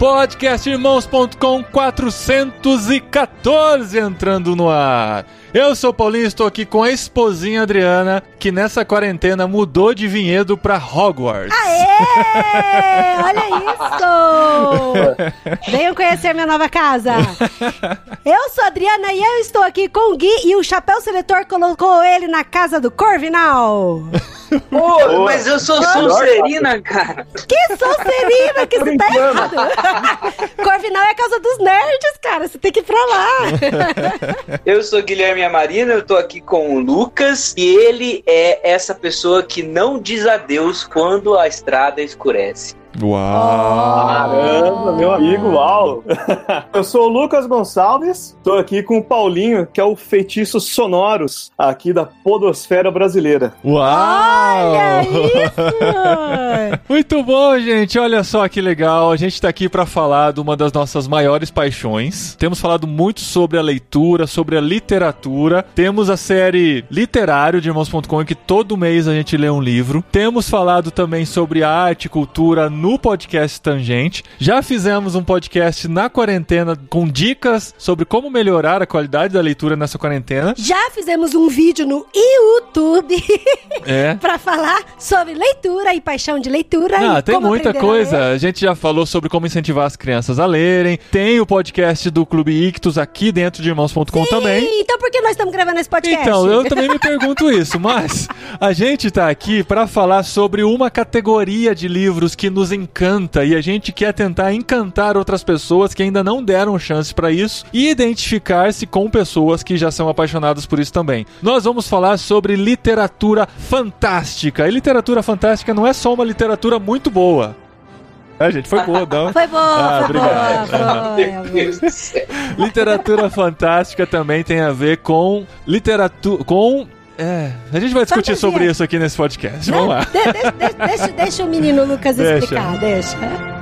Podcastirmãos.com 414 entrando no ar. Eu sou o Paulinho, estou aqui com a esposinha Adriana, que nessa quarentena mudou de vinhedo pra Hogwarts. Aê! Olha isso! Venham conhecer minha nova casa. Eu sou a Adriana e eu estou aqui com o Gui e o Chapéu Seletor colocou ele na casa do Corvinal. Pô, mas eu sou Sonserina, cara. Que Sonserina que você tá errado. Corvinal é a casa dos nerds, cara. Você tem que ir pra lá. Eu sou Guilherme Amarino, eu tô aqui com o Lucas e ele é essa pessoa que não diz adeus quando a estrada escurece. Uau! Caramba, meu amigo, uau! Eu sou o Lucas Gonçalves, tô aqui com o Paulinho, que é o feitiço sonoros aqui da podosfera brasileira. Uau! Olha isso! Muito bom, gente. Olha só que legal. A gente tá aqui para falar de uma das nossas maiores paixões. Temos falado muito sobre a leitura, sobre a literatura. Temos a série Literário de Irmãos.com, em que todo mês a gente lê um livro. Temos falado também sobre arte e cultura no podcast Tangente. Já fizemos um podcast na quarentena com dicas sobre como melhorar a qualidade da leitura nessa quarentena. Já fizemos um vídeo no YouTube É. pra falar sobre leitura e paixão de leitura. Ah, e tem muita a coisa. ler. A gente já falou sobre como incentivar as crianças a lerem. Tem o podcast do Clube Ictus aqui dentro de irmãos.com também. Então por que nós estamos gravando esse podcast? Então, eu também me pergunto isso, mas a gente tá aqui para falar sobre uma categoria de livros que nos encanta e a gente quer tentar encantar outras pessoas que ainda não deram chance para isso e identificar-se com pessoas que já são apaixonadas por isso também. Nós vamos falar sobre literatura fantástica. E literatura fantástica não é só uma literatura muito boa. É, gente, foi boa, não? Foi boa, Ah, foi obrigado. boa, foi. Literatura fantástica também tem a ver com literatura. com. É, a gente vai discutir Fantasia. sobre isso aqui nesse podcast. Vamos lá. De- de- de- deixa, deixa o menino Lucas Deixa. explicar, deixa.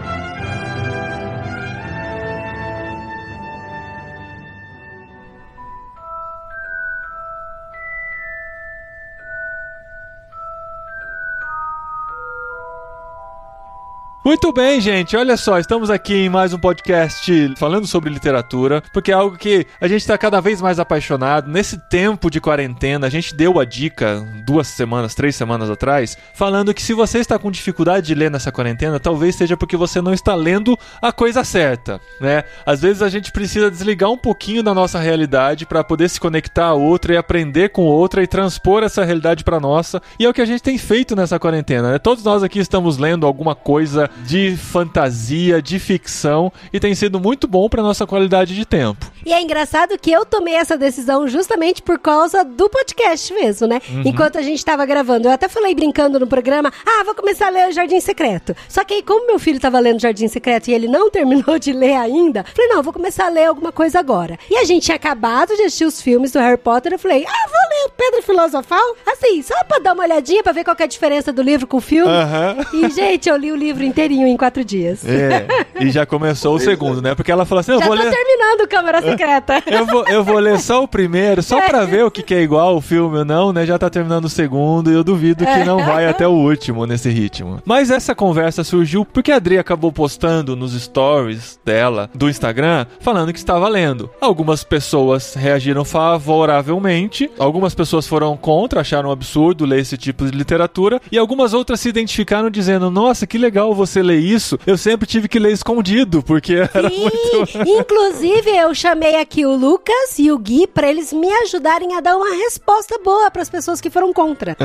Muito bem, gente. Olha só, estamos aqui em mais um podcast falando sobre literatura, porque é algo que a gente está cada vez mais apaixonado. Nesse tempo de quarentena, a gente deu a dica duas semanas, três semanas atrás, falando que se você está com dificuldade de ler nessa quarentena, talvez seja porque você não está lendo a coisa certa, né? Às vezes a gente precisa desligar um pouquinho da nossa realidade para poder se conectar a outra e aprender com outra e transpor essa realidade para nossa. E é o que a gente tem feito nessa quarentena, né? Todos nós aqui estamos lendo alguma coisa de fantasia, de ficção e tem sido muito bom para nossa qualidade de tempo. E é engraçado que eu tomei essa decisão justamente por causa do podcast mesmo, né? Uhum. Enquanto a gente tava gravando. Eu até falei brincando no programa, ah, vou começar a ler o Jardim Secreto. Só que aí, como meu filho tava lendo Jardim Secreto e ele não terminou de ler ainda, falei, não, vou começar a ler alguma coisa agora. E a gente tinha acabado de assistir os filmes do Harry Potter, eu falei, ah, vou ler Pedra Filosofal? Assim, só pra dar uma olhadinha, pra ver qual que é a diferença do livro com o filme. Aham. E, gente, eu li o livro inteirinho em quatro dias. É, e já começou o segundo, né? Porque ela falou assim: eu Já vou tô ler. terminando Câmara Secreta. Eu vou, eu vou ler só o primeiro, só pra ver o que, que é igual o filme ou não, né? Já tá terminando o segundo e eu duvido que não vai até o último nesse ritmo. Mas essa conversa surgiu porque a Adri acabou postando nos stories dela do Instagram falando que estava lendo. Algumas pessoas reagiram favoravelmente, algumas pessoas foram contra, acharam um absurdo ler esse tipo de literatura, e algumas outras se identificaram dizendo: Nossa, que legal você ler isso. Eu sempre tive que ler escondido, porque era Sim, muito. inclusive eu chamei aqui o Lucas e o Gui pra eles me ajudarem a dar uma resposta boa pras pessoas que foram contra.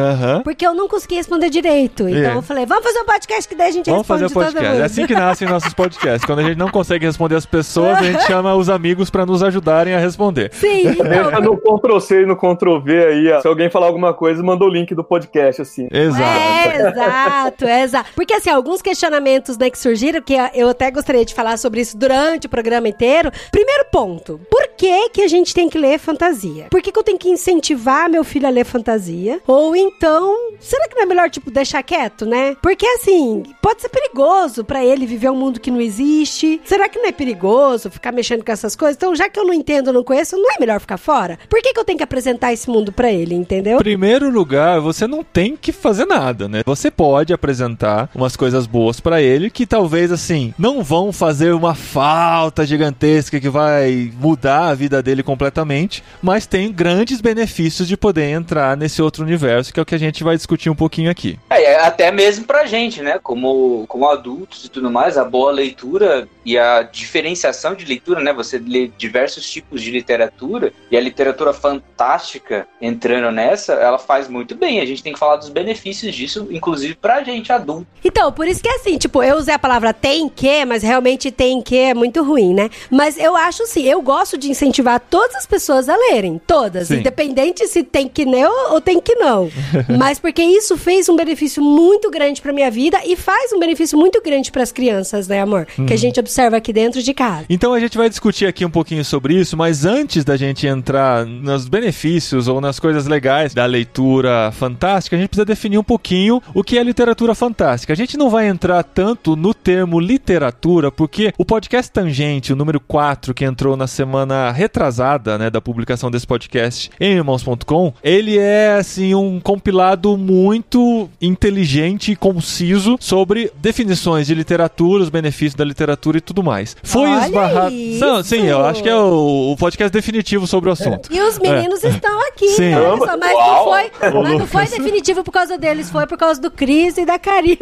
Porque eu não consegui responder direito. Então É. eu falei, vamos fazer um podcast que daí a gente Vamos fazer responde o todo podcast. É assim que nascem nossos podcasts. Quando a gente não consegue responder as pessoas, a gente chama os amigos pra nos ajudarem a responder. Sim, Deixa então. no Ctrl-C e no Ctrl-V aí, ó. Se alguém falar alguma coisa, manda o link do podcast, assim. Exato. É, exato, é exato. Porque assim, alguns questionamentos né, que surgiram, que eu até gostaria de falar sobre isso durante o programa inteiro. Primeiro ponto, por que que a gente tem que ler fantasia? Por que, que eu tenho que incentivar meu filho a ler fantasia? Ou então, será que não é melhor, tipo, deixar quieto, né? Porque assim, pode ser perigoso para ele viver um mundo que não existe. Será que não é perigoso ficar mexendo com essas coisas? Então, já que eu não entendo, não conheço, não é melhor ficar fora? Por que, que eu tenho que apresentar esse mundo para ele, entendeu? Primeiro lugar, você não tem que fazer nada, né? Você pode apresentar umas coisas boas para ele que talvez assim não vão fazer uma falta gigantesca que vai mudar a vida dele completamente, mas tem grandes benefícios de poder entrar nesse outro universo que é o que a gente vai discutir um pouquinho aqui. É, até mesmo pra gente, né? Como, como adultos e tudo mais, a boa leitura e a diferenciação de leitura, né? Você lê diversos tipos de literatura e a literatura fantástica entrando nessa, ela faz muito bem. A gente tem que falar dos benefícios disso, inclusive pra gente adulto. Então, por isso que é assim, tipo, eu usei a palavra tem que, mas realmente tem que é muito ruim, né? Mas eu acho assim, eu gosto de incentivar todas as pessoas a lerem, todas, Sim. independente se tem que não ou tem que não. mas porque isso fez um benefício muito grande pra minha vida e faz um benefício muito grande pras crianças, né, amor? Que a gente observa aqui dentro de casa. Então a gente vai discutir aqui um pouquinho sobre isso, mas antes da gente entrar nos benefícios ou nas coisas legais da leitura fantástica, a gente precisa definir um pouquinho o que é literatura fantástica. A gente não vai entrar tanto no termo literatura, porque o podcast Tangente, o número 4, que entrou na semana retrasada, né, da publicação desse podcast em irmãos.com, ele é assim um compilado muito inteligente e conciso sobre definições de literatura, os benefícios da literatura e tudo mais. Foi Olha esbarrado. isso! Não, sim, eu acho que é o, o podcast definitivo sobre o assunto. E os meninos estão aqui, Sim. olha só, mas, não foi, mas não foi definitivo por causa deles, foi por causa do Cris e da Karina.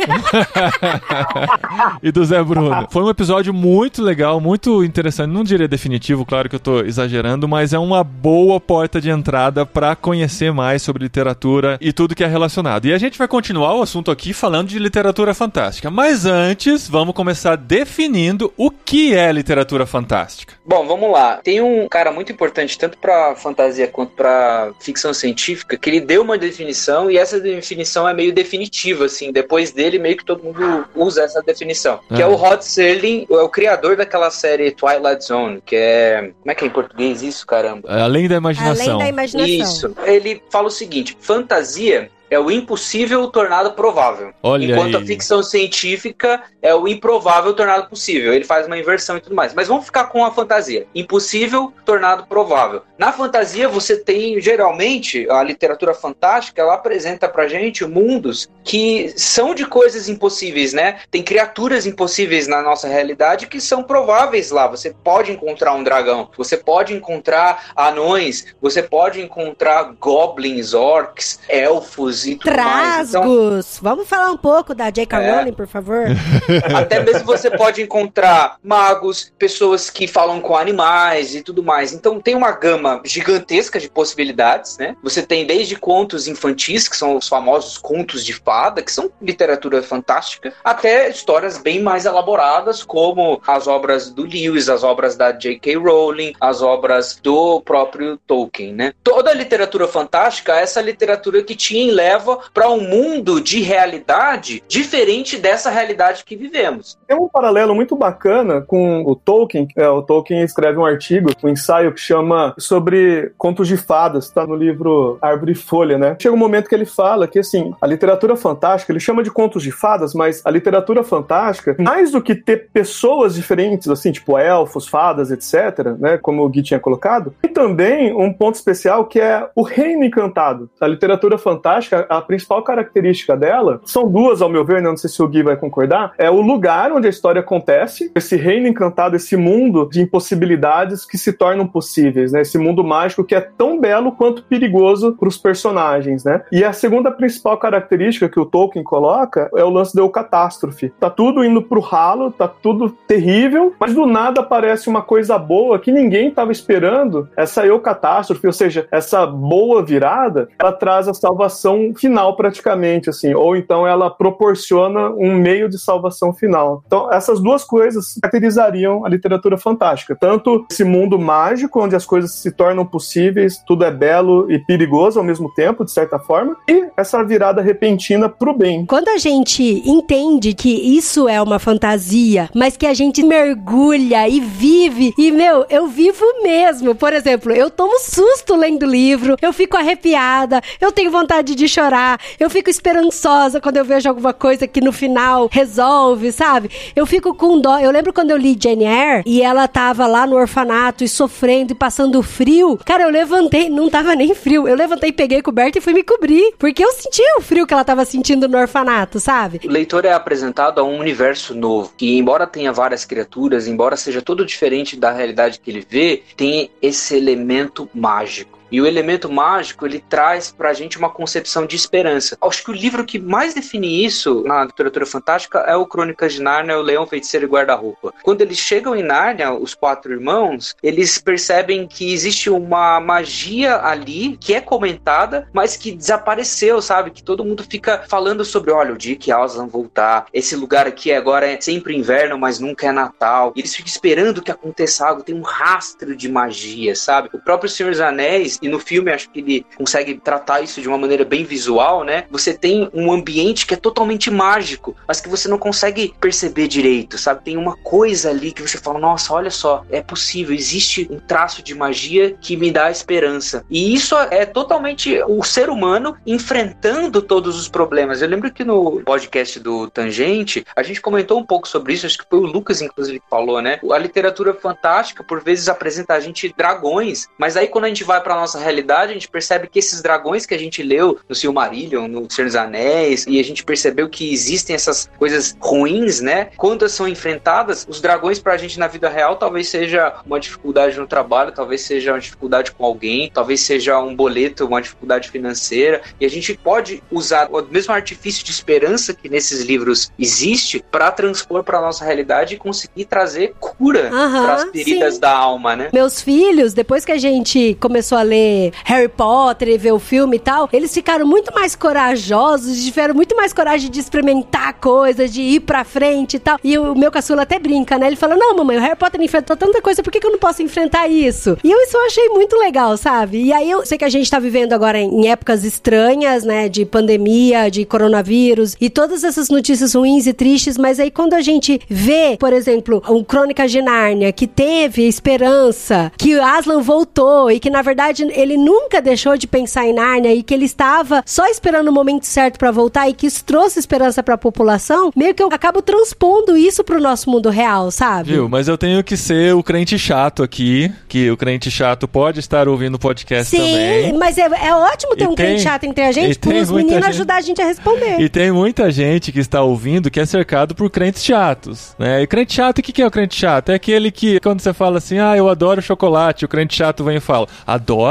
e do Zé Bruno. Foi um episódio muito legal, muito interessante. Não diria definitivo, claro que eu tô exagerando, mas é uma boa porta de entrada pra conhecer mais sobre literatura e tudo que é relacionado. E a gente vai continuar o assunto aqui falando de literatura fantástica. Mas antes, vamos começar definindo o que é literatura fantástica. Bom, vamos lá. Tem um cara muito importante, tanto pra fantasia quanto pra ficção científica, que ele deu uma definição e essa definição é meio definitiva, assim. Depois dele, meio que todo mundo usa essa definição. Que é Ah. o Rod Serling, é o criador daquela série Twilight Zone, que é. Como é que é em português isso, caramba? Além da imaginação. Além da imaginação. Isso. Ele fala o seguinte: fantasia é o impossível tornado provável. Olha enquanto aí. a ficção científica é o improvável tornado possível. Ele faz uma inversão e tudo mais. Mas vamos ficar com a fantasia. Impossível tornado provável. Na fantasia você tem geralmente a literatura fantástica, ela apresenta pra gente mundos que são de coisas impossíveis, né? Tem criaturas impossíveis na nossa realidade que são prováveis lá. Você pode encontrar um dragão, você pode encontrar anões, você pode encontrar goblins, orcs, elfos e tudo mais. Então, Trasgos. Vamos falar um pouco da J.K. É. Rowling, por favor? até mesmo você pode encontrar magos, pessoas que falam com animais e tudo mais. Então tem uma gama gigantesca de possibilidades, né? Você tem desde contos infantis, que são os famosos contos de fada, que são literatura fantástica, até histórias bem mais elaboradas, como as obras do Lewis, as obras da J.K. Rowling, as obras do próprio Tolkien, né? Toda a literatura fantástica é essa literatura que te leva para um mundo de realidade diferente dessa realidade que vivemos. Tem um paralelo muito bacana com o Tolkien. É, o Tolkien escreve um artigo, um ensaio que chama sobre contos de fadas, tá no livro Árvore e Folha, né? Chega um momento que ele fala que, assim, a literatura fantástica, ele chama de contos de fadas, mas a literatura fantástica, mais do que ter pessoas diferentes, assim, tipo elfos, fadas, etc., né? Como o Gui tinha colocado, tem também um ponto especial que é o reino encantado. A literatura fantástica, a principal característica dela, são duas, ao meu ver, né? não sei se o Gui vai concordar, é o lugar onde a história acontece, esse reino encantado, esse mundo de impossibilidades que se tornam possíveis, né? Esse mundo mágico que é tão belo quanto perigoso para os personagens, né? E a segunda principal característica que o Tolkien coloca é o lance da catástrofe. Tá tudo indo pro ralo, tá tudo terrível, mas do nada aparece uma coisa boa que ninguém estava esperando. Essa eucatástrofe, ou seja, essa boa virada, ela traz a salvação final praticamente, assim, ou então ela proporciona um meio de salvação final. Então, essas duas coisas caracterizariam a literatura fantástica. Tanto esse mundo mágico, onde as coisas se tornam possíveis, tudo é belo e perigoso ao mesmo tempo, de certa forma, e essa virada repentina pro bem. Quando a gente entende que isso é uma fantasia, mas que a gente mergulha e vive, e meu, eu vivo mesmo. Por exemplo, eu tomo susto lendo livro, eu fico arrepiada, eu tenho vontade de chorar. Eu fico esperançosa quando eu vejo alguma coisa que no final resolve, sabe? Eu fico com dó. Eu lembro quando eu li Jane Eyre e ela tava lá no orfanato e sofrendo e passando frio. Cara, eu levantei, não tava nem frio. Eu levantei, peguei coberta e fui me cobrir. Porque eu sentia o frio que ela tava sentindo no orfanato, sabe? O leitor é apresentado a um universo novo. E embora tenha várias criaturas, embora seja todo diferente da realidade que ele vê, tem esse elemento mágico. E o elemento mágico, ele traz pra gente uma concepção de esperança. Acho que o livro que mais define isso na literatura fantástica é o Crônicas de Nárnia, o Leão, Feiticeiro e Guarda-Roupa. Quando eles chegam em Nárnia, os quatro irmãos, eles percebem que existe uma magia ali que é comentada, mas que desapareceu, sabe? Que todo mundo fica falando sobre, olha, o dia que Aslan voltar, esse lugar aqui agora é sempre inverno, mas nunca é Natal. E eles ficam esperando que aconteça algo, tem um rastro de magia, sabe? O próprio Senhor dos Anéis, e no filme acho que ele consegue tratar isso de uma maneira bem visual, né? Você tem um ambiente que é totalmente mágico, mas que você não consegue perceber direito, sabe? Tem uma coisa ali que você fala, nossa, olha só, é possível, existe um traço de magia que me dá esperança. E isso é totalmente o ser humano enfrentando todos os problemas. Eu lembro que no podcast do Tangente, a gente comentou um pouco sobre isso, acho que foi o Lucas, inclusive, que falou, né? A literatura fantástica, por vezes, apresenta a gente dragões, mas aí quando a gente vai pra nossa realidade, a gente percebe que esses dragões que a gente leu no Silmarillion, no Senhor dos Anéis, e a gente percebeu que existem essas coisas ruins, né? Quando são enfrentadas, os dragões pra gente na vida real talvez seja uma dificuldade no trabalho, talvez seja uma dificuldade com alguém, talvez seja um boleto, uma dificuldade financeira, e a gente pode usar o mesmo artifício de esperança que nesses livros existe para transpor para nossa realidade e conseguir trazer cura Aham, para as feridas sim. da alma, né? Meus filhos, depois que a gente começou a ler Harry Potter e ver o filme e tal, eles ficaram muito mais corajosos, tiveram muito mais coragem de experimentar coisas, de ir pra frente e tal. E o meu caçula até brinca, né? Ele fala: Não, mamãe, o Harry Potter enfrentou tanta coisa, por que, que eu não posso enfrentar isso? E eu isso eu achei muito legal, sabe? E aí eu sei que a gente tá vivendo agora em épocas estranhas, né? De pandemia, de coronavírus e todas essas notícias ruins e tristes, mas aí quando a gente vê, por exemplo, um Crônica de Nárnia que teve esperança, que Aslan voltou e que na verdade ele nunca deixou de pensar em Nárnia e que ele estava só esperando o momento certo pra voltar e que isso trouxe esperança pra população, meio que eu acabo transpondo isso pro nosso mundo real, sabe? Viu? Mas eu tenho que ser o crente chato aqui, que o crente chato pode estar ouvindo o podcast Sim, também. mas é, é ótimo ter E um tem- crente chato entre a gente, tem para os muita meninos gente- ajudar a gente a responder. E tem muita gente que está ouvindo que é cercado por crentes chatos, né? E crente chato, o que que é o crente chato? É aquele que, quando você fala assim, ah, eu adoro chocolate, o crente chato vem e fala,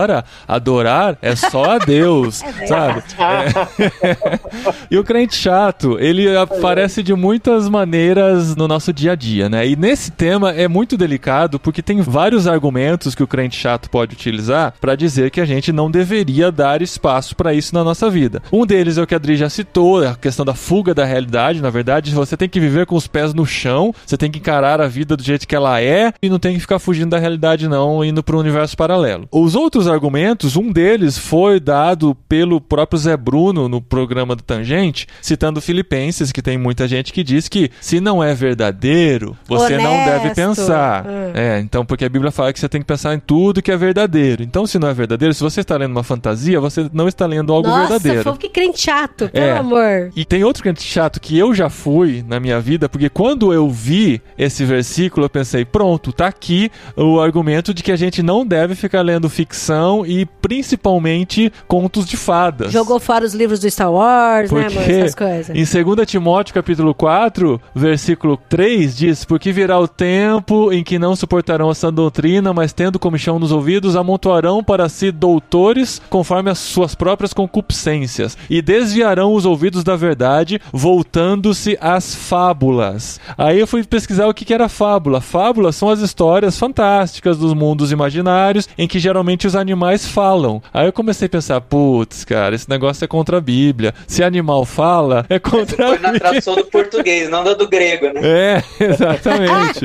adora? Adorar é só a Deus, sabe? É. e o crente chato, ele aparece de muitas maneiras no nosso dia a dia, né? E nesse tema é muito delicado porque tem vários argumentos que o crente chato pode utilizar para dizer que a gente não deveria dar espaço para isso na nossa vida. Um deles é o que a Adri já citou, é a questão da fuga da realidade. Na verdade, você tem que viver com os pés no chão, você tem que encarar a vida do jeito que ela é e não tem que ficar fugindo da realidade, não, indo para um universo paralelo. Os outros argumentos, um deles foi dado pelo próprio Zé Bruno no programa do Tangente, citando Filipenses, que tem muita gente que diz que se não é verdadeiro, você não deve Honesto. pensar. Hum. É, então, porque a Bíblia fala que você tem que pensar em tudo que é verdadeiro. Então, se não é verdadeiro, se você está lendo uma fantasia, você não está lendo algo Nossa, verdadeiro. fofo, que crente chato, pelo É. amor. E tem outro crente chato que eu já fui na minha vida, porque quando eu vi esse versículo, eu pensei, pronto, tá aqui o argumento de que a gente não deve ficar lendo ficção e principalmente contos de fadas. Jogou fora os livros do Star Wars, né, amor? Porque Essas coisas. em 2 Timóteo capítulo 4, versículo 3 diz: Porque virá o tempo em que não suportarão a sã doutrina, mas tendo comichão nos ouvidos, amontoarão para si doutores conforme as suas próprias concupiscências, e desviarão os ouvidos da verdade, voltando-se às fábulas. Aí eu fui pesquisar o que que era fábula. Fábulas são as histórias fantásticas dos mundos imaginários em que geralmente os animais falam. Aí eu comecei a pensar, putz, cara, esse negócio é contra a Bíblia. Se animal fala, é contra a Foi na Bíblia. tradução do português, não da do grego, né? É, exatamente.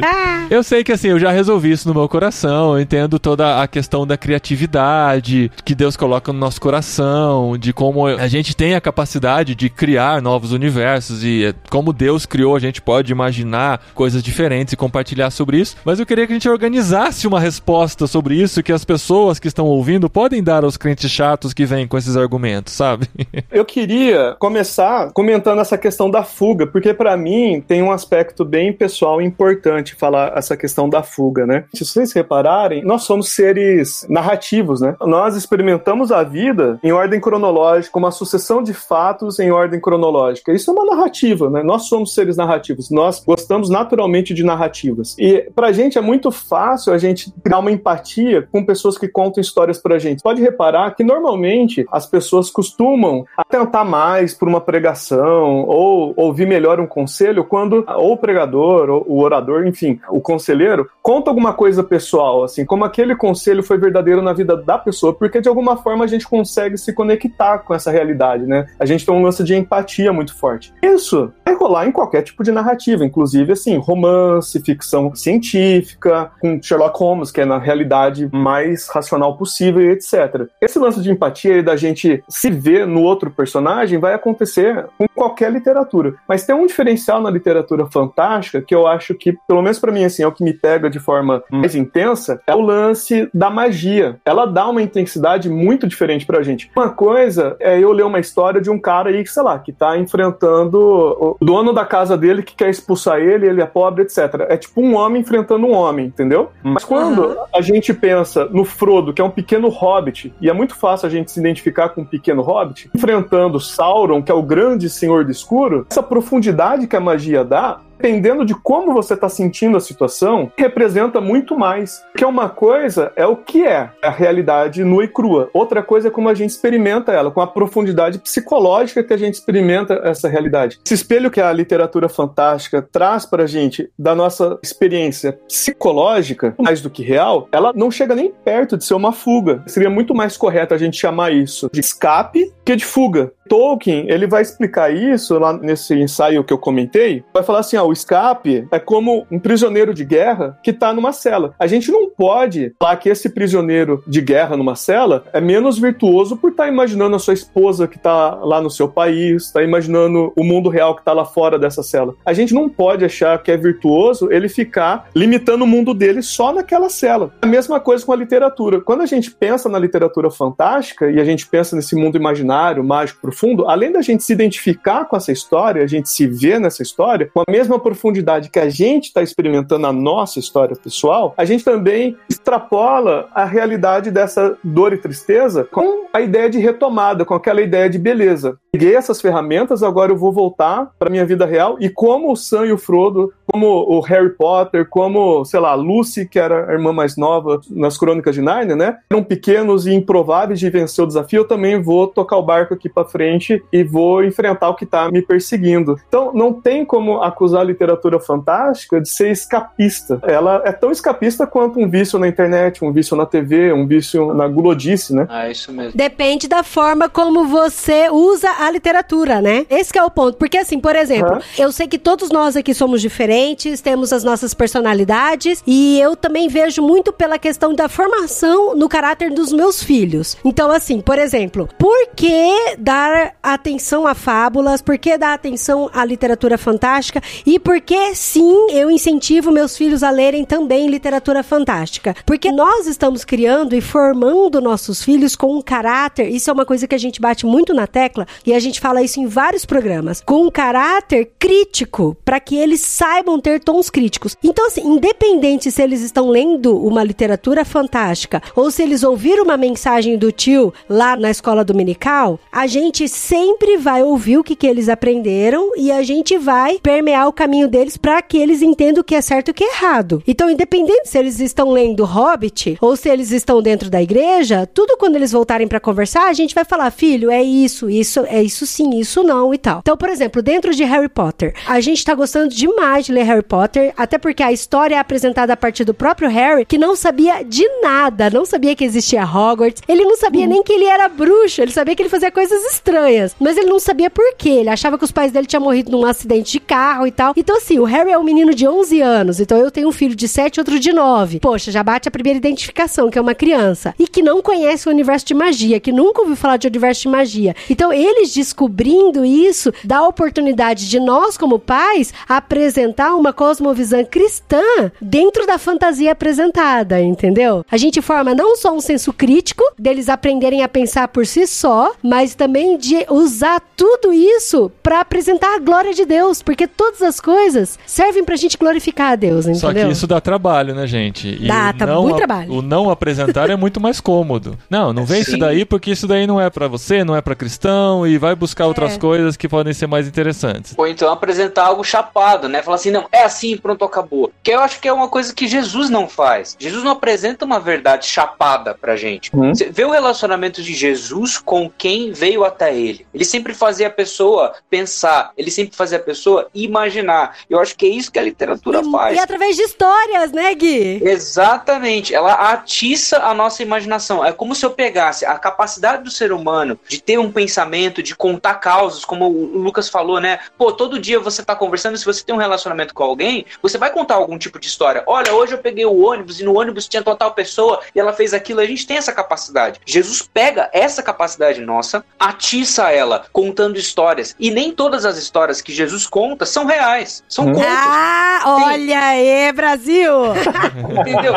Eu sei que assim, eu já resolvi isso no meu coração, eu entendo toda a questão da criatividade que Deus coloca no nosso coração, de como a gente tem a capacidade de criar novos universos e é, como Deus criou, a gente pode imaginar coisas diferentes e compartilhar sobre isso. Mas eu queria que a gente organizasse uma resposta sobre isso, que as pessoas que estão ouvindo podem dar aos crentes chatos que vêm com esses argumentos, sabe? Eu queria começar comentando essa questão da fuga, porque para mim tem um aspecto bem pessoal importante falar essa questão da fuga, né? Se vocês repararem, nós somos seres narrativos, né? Nós experimentamos a vida em ordem cronológica, uma sucessão de fatos em ordem cronológica. Isso é uma narrativa, né? Nós somos seres narrativos, nós gostamos naturalmente de narrativas. E pra gente é muito fácil a gente criar uma empatia com pessoas que contam histórias pra gente. Pode reparar que normalmente as pessoas costumam atentar mais por uma pregação ou ouvir melhor um conselho quando ou o pregador, ou o orador, enfim, o conselheiro conta alguma coisa pessoal, assim, como aquele conselho foi verdadeiro na vida da pessoa, porque de alguma forma a gente consegue se conectar com essa realidade, né? A gente tem um lance de empatia muito forte. Isso vai rolar em qualquer tipo de narrativa, inclusive assim, romance, ficção científica, com Sherlock Holmes, que é na realidade mais racional possível, etc. Esse lance de empatia e da gente se ver no outro personagem vai acontecer com qualquer literatura. Mas tem um diferencial na literatura fantástica que eu acho que, pelo menos para mim, assim, é o que me pega de forma mais intensa, é o lance da magia. Ela dá uma intensidade muito diferente pra gente. Uma coisa é eu ler uma história de um cara aí, sei lá, que tá enfrentando o dono da casa dele que quer expulsar ele, ele é pobre, etc. É tipo um homem enfrentando um homem, entendeu? Mas quando a gente pensa no Frodo, que é um pequeno hobbit, e é muito fácil a gente se identificar com um pequeno hobbit, enfrentando Sauron, que é o grande senhor do escuro, essa profundidade que a magia dá dependendo de como você está sentindo a situação, representa muito mais. Porque uma coisa é o que é a realidade nua e crua. Outra coisa é como a gente experimenta ela, com a profundidade psicológica que a gente experimenta essa realidade. Esse espelho que a literatura fantástica traz para a gente da nossa experiência psicológica, mais do que real, ela não chega nem perto de ser uma fuga. Seria muito mais correto a gente chamar isso de escape que de fuga. Tolkien, ele vai explicar isso lá nesse ensaio que eu comentei. Vai falar assim, ó, o escape é como um prisioneiro de guerra que tá numa cela. A gente não pode falar que esse prisioneiro de guerra numa cela é menos virtuoso por estar tá imaginando a sua esposa que tá lá no seu país, tá imaginando o mundo real que tá lá fora dessa cela. A gente não pode achar que é virtuoso ele ficar limitando o mundo dele só naquela cela. A mesma coisa com a literatura. Quando a gente pensa na literatura fantástica e a gente pensa nesse mundo imaginário, mágico, profundo, além da gente se identificar com essa história, a gente se vê nessa história, com a mesma profundidade que a gente está experimentando na nossa história pessoal, a gente também extrapola a realidade dessa dor e tristeza com a ideia de retomada, com aquela ideia de beleza. Peguei essas ferramentas, agora eu vou voltar para minha vida real e como o Sam e o Frodo, como o Harry Potter, como, sei lá, Lucy, que era a irmã mais nova nas Crônicas de Narnia, né? Eram pequenos e improváveis de vencer o desafio, eu também vou tocar o barco aqui para frente frente e vou enfrentar o que está me perseguindo. Então, não tem como acusar a literatura fantástica de ser escapista. Ela é tão escapista quanto um vício na internet, um vício na TV, um vício na gulodice, né? Ah, isso mesmo. Depende da forma como você usa a literatura, né? Esse é o ponto. Porque, assim, por exemplo, uhum. eu sei que todos nós aqui somos diferentes, temos as nossas personalidades, e eu também vejo muito pela questão da formação no caráter dos meus filhos. Então, assim, por exemplo, por que dar dar atenção a fábulas, por que dar atenção à literatura fantástica e por que sim eu incentivo meus filhos a lerem também literatura fantástica. Porque nós estamos criando e formando nossos filhos com um caráter, isso é uma coisa que a gente bate muito na tecla e a gente fala isso em vários programas, com um caráter crítico, para que eles saibam ter tons críticos. Então, assim, independente se eles estão lendo uma literatura fantástica ou se eles ouviram uma mensagem do tio lá na escola dominical, a gente sempre vai ouvir o que, que eles aprenderam e a gente vai permear o caminho deles para que eles entendam o que é certo e o que é errado. Então, independente se eles estão lendo Hobbit ou se eles estão dentro da igreja, tudo quando eles voltarem para conversar, a gente vai falar, filho, é isso, isso, é isso sim, isso não e tal. Então, por exemplo, dentro de Harry Potter, a gente tá gostando demais de ler Harry Potter, até porque a história é apresentada a partir do próprio Harry, que não sabia de nada, não sabia que existia Hogwarts, ele não sabia uhum. nem que ele era bruxo, ele sabia que ele fazia coisas estranhas. Mas ele não sabia por quê. Ele achava que os pais dele tinham morrido num acidente de carro e tal. Então, assim, o Harry é um menino de 11 anos. Então, eu tenho um filho de 7 e outro de 9. Poxa, já bate a primeira identificação, que é uma criança. E que não conhece o universo de magia, que nunca ouviu falar de universo de magia. Então, ele depois, descobrindo isso, dá a oportunidade de nós, como pais, apresentar uma cosmovisão cristã dentro da fantasia apresentada, entendeu? A gente forma não só um senso crítico, deles aprenderem a pensar por si só, mas também de usar tudo isso para apresentar a glória de Deus, porque todas as coisas servem pra gente glorificar a Deus, entendeu? Só que isso dá trabalho, né, gente? E Dá, tá não muito trabalho. O não apresentar é muito mais cômodo. Não, não vem isso Sim. daí porque isso daí não é pra você, não é pra cristão e vai buscar outras É. coisas que podem ser mais interessantes. Ou então apresentar algo chapado, né? Falar assim, não, é assim, pronto, acabou. Que eu acho que é uma coisa que Jesus não faz. Jesus não apresenta uma verdade chapada pra gente. Hum. Você vê o relacionamento de Jesus com quem veio até ele. Ele sempre fazia a pessoa pensar, ele sempre fazia a pessoa imaginar. Eu acho que é isso que a literatura faz. E, e através de histórias, né, Gui? Exatamente, ela atiça a nossa imaginação. É como se eu pegasse a capacidade do ser humano de ter um pensamento, de contar causas, como o Lucas falou, né? Pô, todo dia você tá conversando, se você tem um relacionamento com alguém, você vai contar algum tipo de história. Olha, hoje eu peguei o ônibus e no ônibus tinha tal pessoa e ela fez aquilo. A gente tem essa capacidade. Jesus pega essa capacidade nossa, atiça ela contando histórias. E nem todas as histórias que Jesus conta são reais. São Hum. contos. Ah, olha aí, Brasil! Entendeu?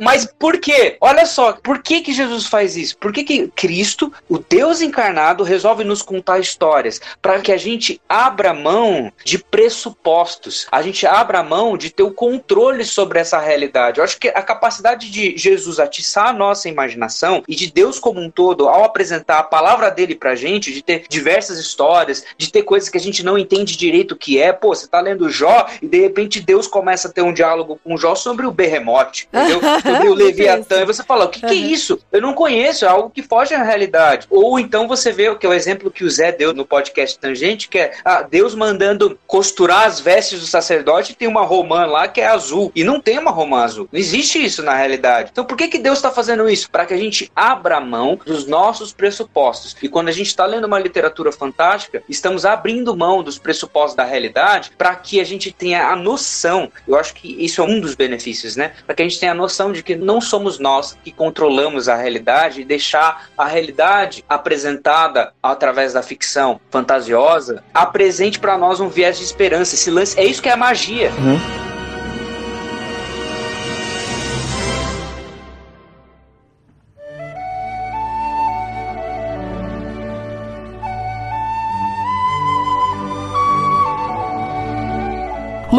Mas por quê? Olha só, por que que Jesus faz isso? Por que que Cristo, o Deus encarnado, resolve nos contar histórias? Para que a gente abra mão de pressupostos, a gente abra mão de ter o controle sobre essa realidade. Eu acho que a capacidade de Jesus atiçar a nossa imaginação e de Deus como um todo, ao apresentar a palavra dele pra gente, de ter diversas histórias, de ter coisas que a gente não entende direito o que é. Pô, você tá lendo Jó e de repente Deus começa a ter um diálogo com Jó sobre o Berremote, entendeu? sobre o Leviatã. E você fala, o que, que é isso? Eu não conheço, é algo que foge à realidade. Ou então você vê o que é o exemplo que o Zé deu no podcast Tangente, que é ah, Deus mandando costurar as vestes do sacerdote tem uma romã lá que é azul. E não tem uma romã azul. Não existe isso na realidade. Então por que, que Deus está fazendo isso? Para que a gente abra mão dos nossos pressupostos. E quando a gente está lendo uma literatura fantástica, estamos abrindo mão dos pressupostos da realidade para que a gente tenha a noção. Eu acho que isso é um dos benefícios, né? Para que a gente tenha a noção de que não somos nós que controlamos a realidade e deixar a realidade apresentada através da ficção fantasiosa apresente para nós um viés de esperança. Esse lance é isso que é a magia.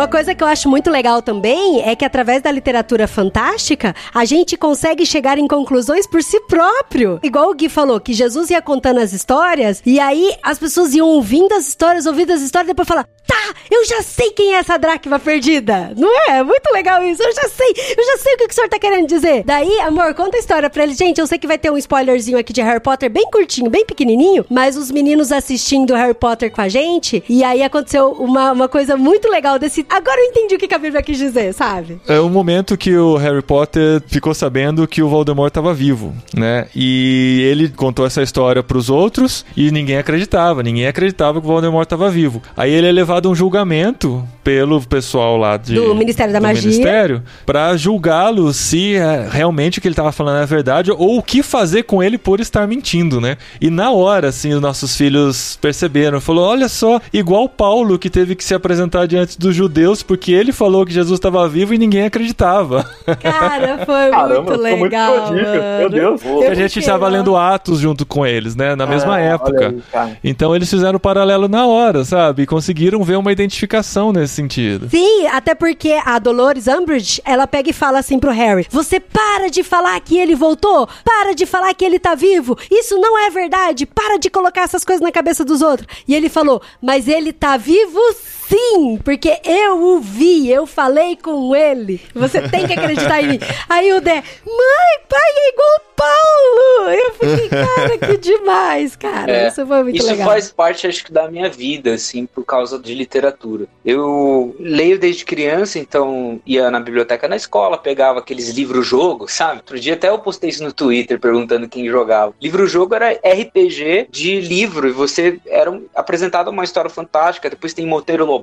Uma coisa que eu acho muito legal também é que através da literatura fantástica, a gente consegue chegar em conclusões por si próprio. Igual o Gui falou, que Jesus ia contando as histórias, e aí as pessoas iam ouvindo as histórias, ouvindo as histórias, e depois falar, tá, eu já sei quem é essa Drácula perdida. Não é? É muito legal isso. Eu já sei, eu já sei o que o senhor tá querendo dizer. Daí, amor, conta a história pra ele. Gente, eu sei que vai ter um spoilerzinho aqui de Harry Potter bem curtinho, bem pequenininho, mas os meninos assistindo Harry Potter com a gente, e aí aconteceu uma, uma coisa muito legal desse. Agora eu entendi o que a Bíblia quis dizer, sabe? É o momento que o Harry Potter ficou sabendo que o Voldemort estava vivo, né? E ele contou essa história pros outros e ninguém acreditava, ninguém acreditava que o Voldemort estava vivo. Aí ele é levado a um julgamento pelo pessoal lá de, Do Ministério da do Magia. Ministério para julgá-lo se é, realmente o que ele estava falando é verdade ou o que fazer com ele por estar mentindo, né? E na hora, assim, os nossos filhos perceberam, falou: olha só, igual Paulo que teve que se apresentar diante dos judeus porque ele falou que Jesus estava vivo e ninguém acreditava. Cara, foi Caramba, muito muito legal. mano. Meu Deus. Eu a gente estava lá. lendo Atos junto com eles, né? Na mesma Ah, época. aí. Então eles fizeram o paralelo na hora, sabe? E conseguiram ver uma identificação nesse sentido. Sim, até porque a Dolores Umbridge, ela pega e fala assim pro Harry: Você para de falar que ele voltou, para de falar que ele tá vivo, isso não é verdade, para de colocar essas coisas na cabeça dos outros. E ele falou: Mas ele tá vivo sim, porque eu o vi, eu falei com ele. Você tem que acreditar em mim. Aí o Dé: Mãe, pai é igual o Paulo. Eu fiquei, cara, que demais, cara. É, isso foi muito Isso legal. faz parte, acho que, da minha vida, assim, por causa de literatura. Eu leio desde criança, então ia na biblioteca na escola, pegava aqueles livro-jogo, sabe? Outro dia até eu postei isso no Twitter perguntando quem jogava. Livro-jogo era RPG de livro e você era um- apresentado uma história fantástica, depois tem Monteiro Lobato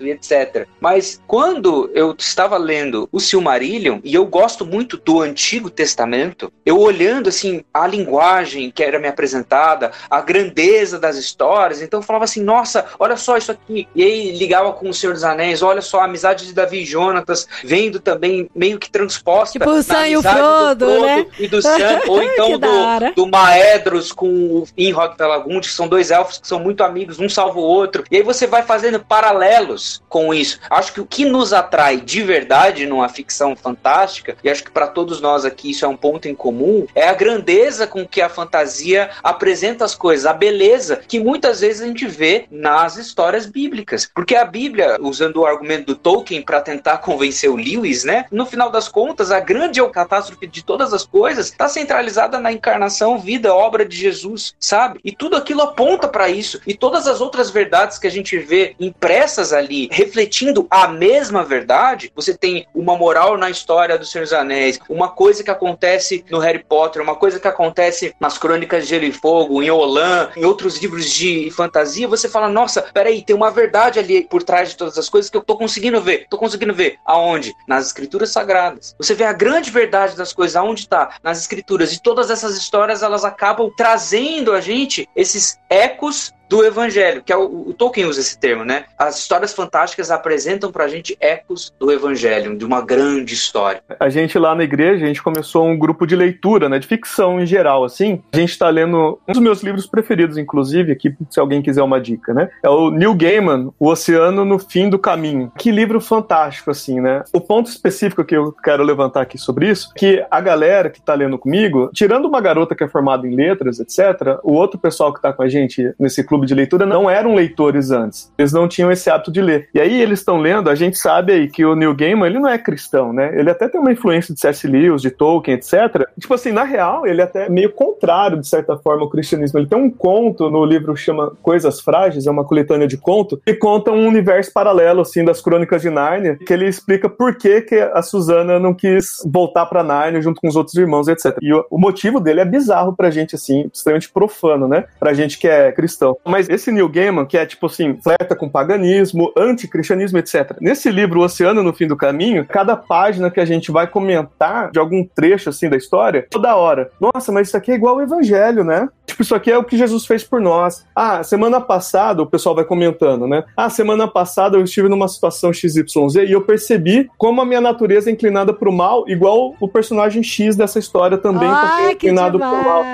e etc. Mas quando eu estava lendo o Silmarillion, e eu gosto muito do Antigo Testamento, eu olhando assim a linguagem que era me apresentada, a grandeza das histórias. Então eu falava assim, nossa, olha só isso aqui. E aí ligava com o Senhor dos Anéis, olha só a amizade de Davi e Jonatas, vendo também meio que transposta. Tipo o Sam e o Frodo, do Frodo né? E do Sam, ou então do, do Maedros com o Inrock Pelagund, que são dois elfos que são muito amigos, um salva o outro. E aí você vai fazendo paralelos com isso. Acho que o que nos atrai de verdade numa ficção fantástica, e acho que para todos nós aqui isso é um ponto em comum, é a grandeza com que a fantasia apresenta as coisas, a beleza que muitas vezes a gente vê nas histórias bíblicas. Porque a Bíblia, usando o argumento do Tolkien para tentar convencer o Lewis, né? No final das contas, a grande catástrofe de todas as coisas está centralizada na encarnação, vida, obra de Jesus, sabe? E tudo aquilo aponta para isso. E todas as outras verdades que a gente vê impressas ali, refletindo a mesma verdade, você tem uma moral na história dos Senhor Anéis, uma coisa que acontece no Harry Potter, uma coisa que acontece nas Crônicas de Gelo e Fogo, em Olan, em outros livros de fantasia, você fala, nossa, peraí, tem uma verdade ali por trás de todas as coisas que eu tô conseguindo ver. Tô conseguindo ver. Aonde? Nas escrituras sagradas. Você vê a grande verdade das coisas, aonde tá? Nas escrituras. E todas essas histórias, elas acabam trazendo a gente esses ecos do evangelho, que é o, o Tolkien usa esse termo, né? As histórias fantásticas apresentam pra gente ecos do evangelho, de uma grande história. A gente lá na igreja, a gente começou um grupo de leitura, né, de ficção em geral, assim. A gente tá lendo um dos meus livros preferidos, inclusive, aqui, se alguém quiser uma dica, né? É o Neil Gaiman, O Oceano no Fim do Caminho. Que livro fantástico, assim, né? O ponto específico que eu quero levantar aqui sobre isso, que a galera que tá lendo comigo, tirando uma garota que é formada em letras, etc., o outro pessoal que tá com a gente nesse clube de leitura não eram leitores antes. Eles não tinham esse hábito de ler. E aí eles estão lendo, a gente sabe aí que o Neil Gaiman, ele não é cristão, né? Ele até tem uma influência de C.S. Lewis, de Tolkien, etc. Tipo assim, na real, ele é até meio contrário, de certa forma, ao cristianismo. Ele tem um conto no livro que chama Coisas Frágeis, é uma coletânea de conto, que conta um universo paralelo, assim, das crônicas de Nárnia, que ele explica por que, que a Susana não quis voltar pra Nárnia junto com os outros irmãos, etc. E o, o motivo dele é bizarro pra gente, assim, extremamente profano, né? Pra gente que é cristão. Mas esse Neil Gaiman, que é tipo assim, flerta com paganismo, anticristianismo, etc. Nesse livro, O Oceano no Fim do Caminho, cada página que a gente vai comentar de algum trecho assim da história, toda hora. Nossa, mas isso aqui é igual ao evangelho, né? Tipo, isso aqui é o que Jesus fez por nós. Ah, semana passada, o pessoal vai comentando, né? Ah, semana passada eu estive numa situação XYZ e eu percebi como a minha natureza é inclinada pro mal, igual o personagem X dessa história também tá Ai, que inclinado pro mal.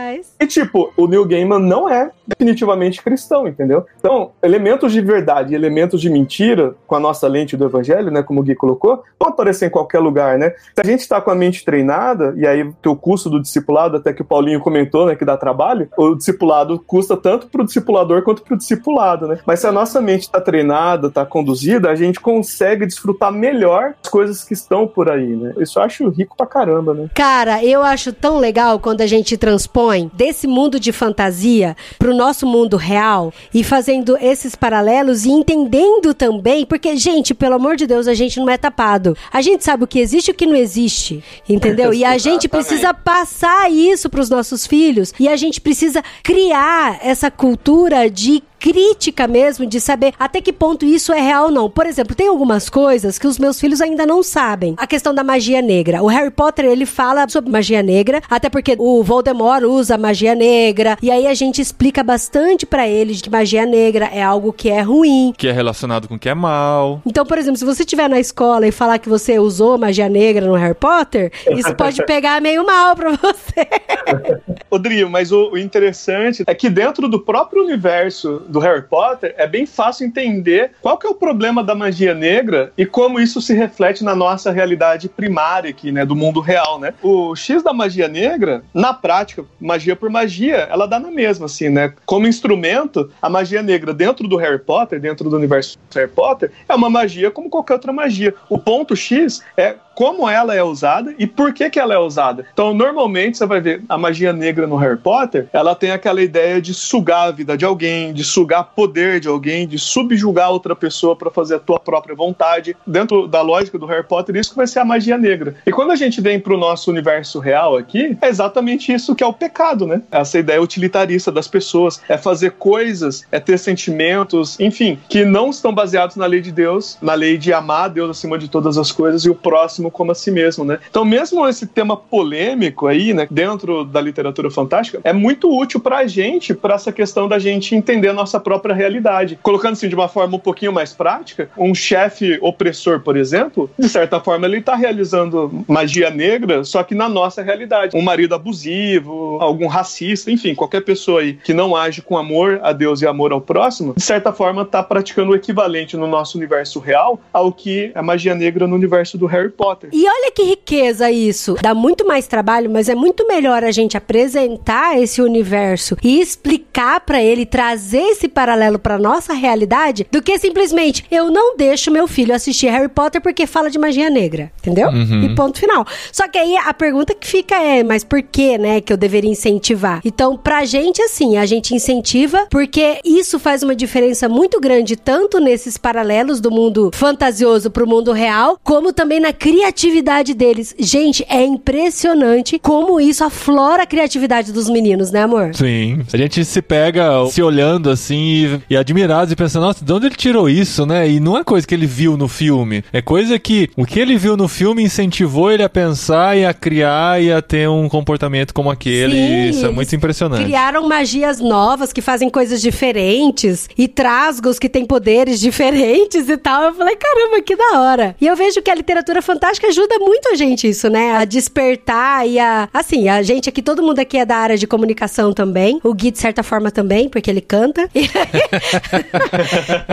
E tipo, o Neil Gaiman não é definitivamente cristão, entendeu? Então, elementos de verdade e elementos de mentira, com a nossa lente do evangelho, né, como o Gui colocou, vão aparecer em qualquer lugar, né? Se a gente tá com a mente treinada, e aí tem o custo do discipulado, até que o Paulinho comentou, né, que dá trabalho, o discipulado custa tanto pro discipulador quanto pro discipulado, né? Mas se a nossa mente tá treinada, tá conduzida, a gente consegue desfrutar melhor as coisas que estão por aí, né? Isso eu acho rico pra caramba, né? Cara, eu acho tão legal quando a gente transpõe desse mundo de fantasia pro nosso mundo real e fazendo esses paralelos e entendendo também, porque, gente, pelo amor de Deus, a gente não é tapado. A gente sabe o que existe e o que não existe, entendeu? E a gente precisa passar isso pros nossos filhos e a gente precisa criar essa cultura de crítica mesmo, de saber até que ponto isso é real ou não. Por exemplo, tem algumas coisas que os meus filhos ainda não sabem. A questão da magia negra. O Harry Potter, ele fala sobre magia negra, até porque o Voldemort usa magia negra, e aí a gente explica bastante pra eles que magia negra é algo que é ruim. Que é relacionado com o que é mal. Então, por exemplo, se você estiver na escola e falar que você usou magia negra no Harry Potter, isso pode pegar meio mal pra você. Rodrigo, mas o, o interessante é que dentro do próprio universo do Harry Potter é bem fácil entender qual que é o problema da magia negra e como isso se reflete na nossa realidade primária aqui, né, do mundo real, né? O X da magia negra, na prática, magia por magia, ela dá na mesma, assim, né? Como instrumento, a magia negra dentro do Harry Potter, dentro do universo do Harry Potter, é uma magia como qualquer outra magia. O ponto X é como ela é usada e por que que ela é usada. Então, normalmente você vai ver a magia negra no Harry Potter, ela tem aquela ideia de sugar a vida de alguém, de sugar poder de alguém, de subjugar outra pessoa para fazer a tua própria vontade. Dentro da lógica do Harry Potter, isso que vai ser a magia negra. E quando a gente vem pro nosso universo real aqui, é exatamente isso que é o pecado, né? Essa ideia utilitarista das pessoas, é fazer coisas, é ter sentimentos, enfim, que não estão baseados na lei de Deus, na lei de amar Deus acima de todas as coisas e o próximo próximo como a si mesmo, né? Então, mesmo esse tema polêmico aí, né, dentro da literatura fantástica, é muito útil pra gente, para essa questão da gente entender a nossa própria realidade. Colocando assim de uma forma um pouquinho mais prática, um chefe opressor, por exemplo, de certa forma ele tá realizando magia negra, só que na nossa realidade. Um marido abusivo, algum racista, enfim, qualquer pessoa aí que não age com amor a Deus e amor ao próximo, de certa forma tá praticando o equivalente no nosso universo real ao que é magia negra no universo do Harry Potter. E olha que riqueza isso. Dá muito mais trabalho, mas é muito melhor a gente apresentar esse universo e explicar para ele, trazer esse paralelo para nossa realidade, do que simplesmente eu não deixo meu filho assistir Harry Potter porque fala de magia negra, entendeu? Uhum. E ponto final. Só que aí a pergunta que fica é, mas por que, né, que eu deveria incentivar? Então, pra gente assim, a gente incentiva porque isso faz uma diferença muito grande tanto nesses paralelos do mundo fantasioso pro mundo real, como também na criatividade deles. Gente, é impressionante como isso aflora a criatividade dos meninos, né, amor? Sim. A gente se pega se olhando assim e, e admirado e pensando, nossa, de onde ele tirou isso, né? E não é coisa que ele viu no filme. É coisa que o que ele viu no filme incentivou ele a pensar e a criar e a ter um comportamento como aquele. Sim, isso é muito impressionante. Criaram magias novas que fazem coisas diferentes e trasgos que têm poderes diferentes e tal. Eu falei, caramba, que da hora. E eu vejo que a literatura fantástica ajuda muito a gente isso, né? A despertar e a. Assim, a gente aqui, todo mundo aqui é da área de comunicação também. O Gui, de certa forma, também, porque ele canta.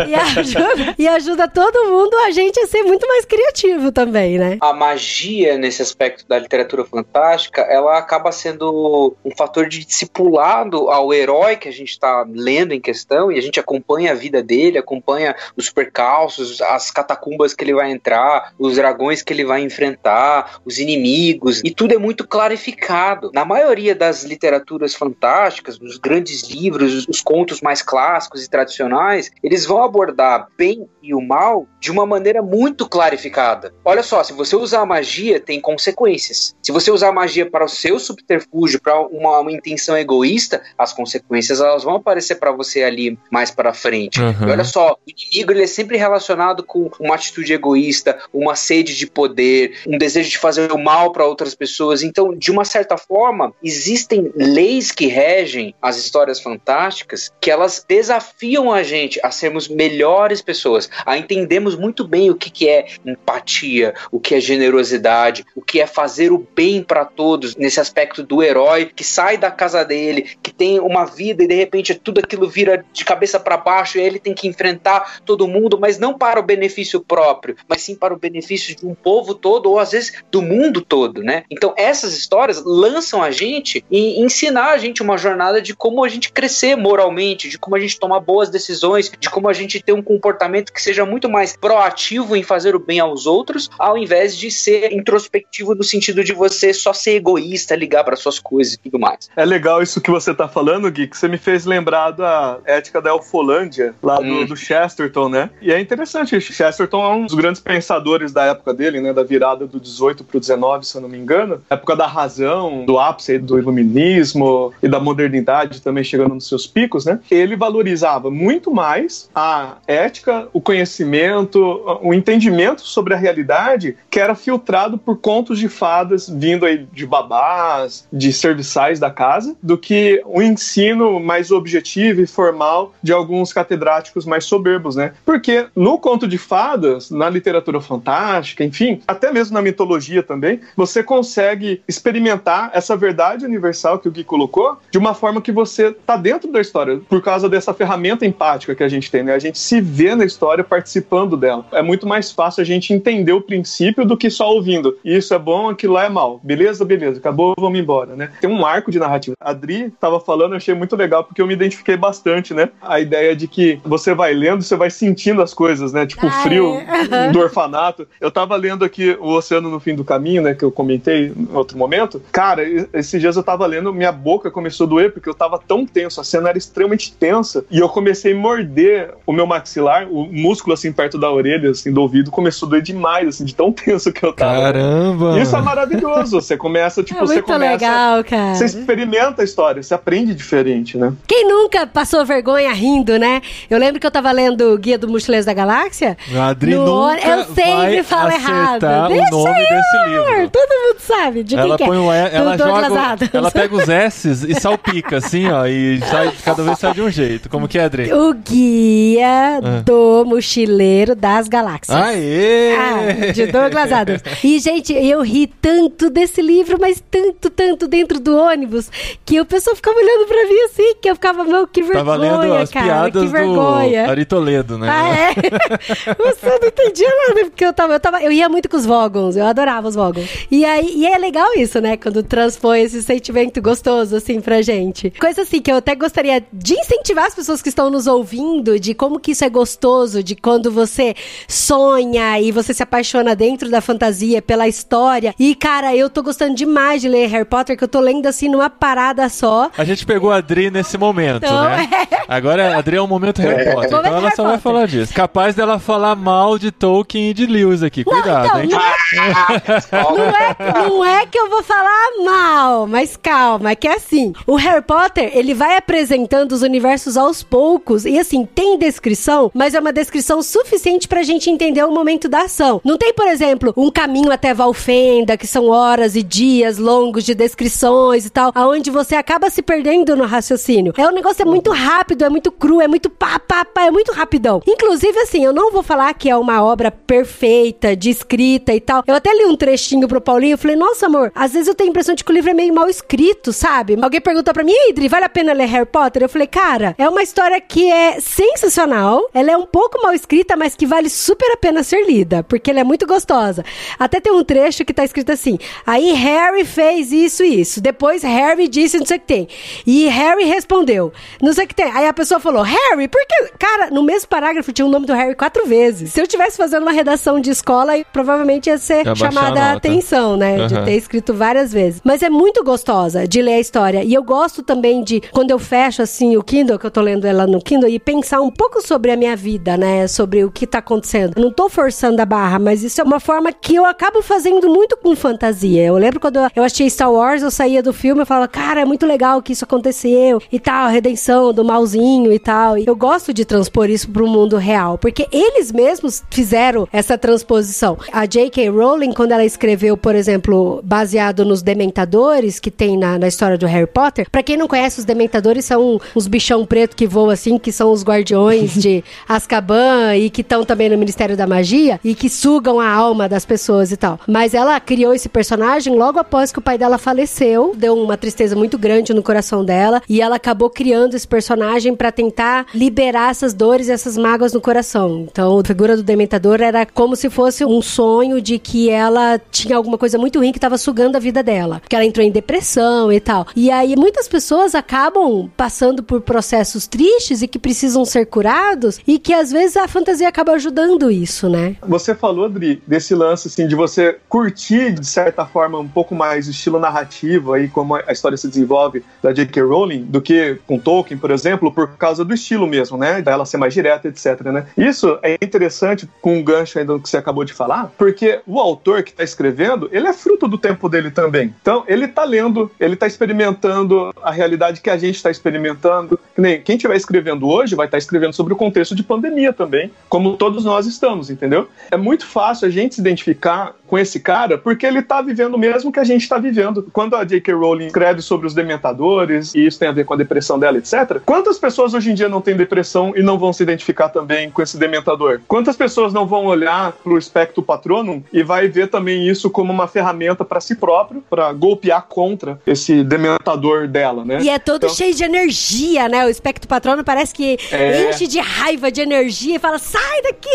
E, e ajuda, e ajuda todo mundo a gente a ser muito mais criativo também, né? a magia nesse aspecto da literatura fantástica, ela acaba sendo um fator de discipulado ao herói que a gente está lendo em questão e a gente acompanha a vida dele, acompanha os percalços, as catacumbas que ele vai entrar, os dragões que ele vai enfrentar, os inimigos, e tudo é muito clarificado. Na maioria das literaturas fantásticas, nos grandes livros, os contos mais clássicos e tradicionais, eles vão abordar bem e o mal de uma maneira muito clarificada. Olha só, se você usar a magia, tem consequências. Se você usar a magia para o seu subterfúgio, para uma, uma intenção egoísta, as consequências elas vão aparecer para você ali mais para frente. Uhum. E olha só, o inimigo ele é sempre relacionado com uma atitude egoísta, uma sede de poder, um desejo de fazer o mal para outras pessoas. Então, de uma certa forma, existem leis que regem as histórias fantásticas que elas desafiam a gente a sermos melhores pessoas, a entendermos muito bem o que, que é empatia, o que é generosidade, o que é fazer o bem para todos, nesse aspecto do herói que sai da casa dele, que tem uma vida e de repente tudo aquilo vira de cabeça para baixo e ele tem que enfrentar todo mundo, mas não para o benefício próprio, mas sim para o benefício de um povo todo ou às vezes do mundo todo, né? Então essas histórias lançam a gente e ensinar a gente uma jornada de como a gente crescer moralmente, de como a gente tomar boas decisões, de como a gente ter um comportamento que seja muito mais proativo em fazer o bem aos outros, ao invés de ser introspectivo no sentido de você só ser egoísta, ligar para suas coisas e tudo mais. É legal isso que você tá falando, Gui, que você me fez lembrar da ética da Elfolândia, lá do, Hum. do Chesterton, né? E é interessante, Chesterton é um dos grandes pensadores da época dele, né? Da virada do 18 pro 19, se eu não me engano. Época da razão, do ápice do iluminismo e da modernidade também chegando nos seus picos, né? Ele valorizava muito mais a ética, o conhecimento, o entendimento sobre a realidade que era filtrado por contos de fadas vindo aí de babás, de serviçais da casa, do que o ensino mais objetivo e formal de alguns catedráticos mais soberbos, né? Porque no conto de fadas, na literatura fantástica, enfim, até mesmo na mitologia também, você consegue experimentar essa verdade universal que o Gui colocou de uma forma que você tá dentro da história, por causa dessa ferramenta empática que a gente tem, né? A gente se vê na história participando dela. É muito mais fácil a gente entender o princípio do que só ouvindo. Isso é bom, aquilo lá é mal. Beleza, beleza, acabou, vamos embora, né? Tem um arco de narrativa. A Adri tava falando, eu achei muito legal porque eu me identifiquei bastante, né? A ideia de que você vai lendo, você vai sentindo as coisas, né? Tipo o frio do orfanato. Eu tava lendo aqui O Oceano no Fim do Caminho, né? Que eu comentei em outro momento. Cara, esses dias eu tava lendo, minha boca começou a doer porque eu tava tão tenso, a cena era extremamente tensa. E eu comecei a morder o meu maxilar, o músculo assim perto da orelha, assim, do ouvido, começou a doer demais, assim, de tão tenso que eu tava. Caramba! Isso é maravilhoso. Você começa, tipo, é você começa. legal, cara. Você experimenta a história, você aprende diferente, né? Quem nunca passou vergonha rindo, né? Eu lembro que eu tava lendo o Guia do Mochileiro da Galáxia. Adri No nunca eu sempre falo acertar citar Deixa o nome desse livro. Todo mundo sabe de Ela quem que põe é. o E, ela Do joga, ela pega os S's e salpica assim, ó, e sai, cada vez sai de um jeito. Como que é, Adri? O guia Ah. do mochileiro das galáxias. Aê! Ah, de Douglas Adams. E, gente, eu ri tanto desse livro, mas tanto, tanto dentro do ônibus, que o pessoal ficava olhando pra mim assim, que eu ficava, meu, que vergonha, Tava lendo as cara, piadas que vergonha. do Ari Toledo, né? Ah, é? Você não entendia nada, porque eu tava, eu tava. Eu ia muito com os Vogons, eu adorava os Vogons. E aí, e é legal isso, né? Quando transpõe esse sentimento gostoso, assim, pra gente. Coisa assim que eu até gostaria de incentivar as pessoas que estão nos ouvindo, de como que isso é gostoso, de quando você sonha e você se apaixona dentro da fantasia pela história. E, cara, eu tô gostando demais de ler Harry Potter, que eu tô lendo assim numa parada só. A gente pegou a Adri nesse momento, Então, né? Agora a Adri é um momento Harry Potter, Momento então ela Harry só vai Potter. falar disso. Capaz dela falar mal de Tolkien e de Lewis aqui. Cuidado, então, não- Não é, não é que eu vou falar mal, mas calma, é que é assim. O Harry Potter, ele vai apresentando os universos aos poucos. E assim, tem descrição, mas é uma descrição suficiente pra gente entender o momento da ação. Não tem, por exemplo, um caminho até Valfenda, que são horas e dias longos de descrições e tal, aonde você acaba se perdendo no raciocínio. É um negócio é muito rápido, é muito cru, é muito pá, pá, pá, é muito rapidão. Inclusive, assim, eu não vou falar que é uma obra perfeita, de escrita e tal. Eu até li um trechinho pro Paulinho e falei, nossa, amor, às vezes eu tenho a impressão de que o livro é meio mal escrito, sabe? Alguém perguntou pra mim, "Ei, Idri, vale a pena ler Harry Potter? Eu falei, cara, é uma história que é sensacional, ela é um pouco mal escrita, mas que vale super a pena ser lida, porque ela é muito gostosa. Até tem um trecho que tá escrito assim, aí Harry fez isso e isso, depois Harry disse não sei o que tem, e Harry respondeu, não sei o que tem. Aí a pessoa falou, Harry, por que... Cara, no mesmo parágrafo tinha o nome do Harry quatro vezes. Se eu tivesse fazendo uma redação de escola, provavelmente ia ser Ia a chamada a atenção, né? De Aham. ter escrito várias vezes. Mas é muito gostosa de ler a história. E eu gosto também de, quando eu fecho assim o Kindle, que eu tô lendo ela no Kindle, e pensar um pouco sobre a minha vida, né? Sobre o que tá acontecendo. Eu não tô forçando a barra, mas isso é uma forma que eu acabo fazendo muito com fantasia. Eu lembro quando eu, achei Star Wars, eu saía do filme e falava, cara, é muito legal que isso aconteceu e tal, a redenção do malzinho e tal. E eu gosto de transpor isso pro mundo real, porque eles mesmos fizeram essa transposição. A J.K. Rowling, quando ela escreveu, por exemplo, baseado nos Dementadores que tem na, na história do Harry Potter, pra quem não conhece, os Dementadores são uns bichão preto que voam assim, que são os guardiões de Azkaban e que estão também no Ministério da Magia e que sugam a alma das pessoas e tal. Mas ela criou esse personagem logo após que o pai dela faleceu, deu uma tristeza muito grande no coração dela e ela acabou criando esse personagem pra tentar liberar essas dores e essas mágoas no coração. Então, a figura do Dementador era como se fosse um sonho de que ela tinha alguma coisa muito ruim que estava sugando a vida dela, que ela entrou em depressão e tal. E aí muitas pessoas acabam passando por processos tristes e que precisam ser curados e que às vezes a fantasia acaba ajudando isso, né? Você falou, Adri, desse lance assim de você curtir de certa forma um pouco mais o estilo narrativo aí como a história se desenvolve da J.K. Rowling do que com Tolkien, por exemplo, por causa do estilo mesmo, né? Dela ser mais direta, etc, né? Isso é interessante com um gancho ainda que você acabou de falar, porque o autor que está escrevendo, ele é fruto do tempo dele também. Então, ele está lendo, ele está experimentando a realidade que a gente está experimentando. Quem estiver escrevendo hoje vai estar escrevendo sobre o contexto de pandemia também, como todos nós estamos, entendeu? É muito fácil a gente se identificar com esse cara porque ele está vivendo o mesmo que a gente está vivendo. Quando a J.K. Rowling escreve sobre os dementadores, e isso tem a ver com a depressão dela, etc., quantas pessoas hoje em dia não têm depressão e não vão se identificar também com esse dementador? Quantas pessoas não vão olhar pro espectro e vai ver também isso como uma ferramenta para si próprio, para golpear contra esse dementador dela, né? E é todo Então- cheio de energia, né? O espectro patrono parece que É. enche de raiva, de energia e fala, sai daqui,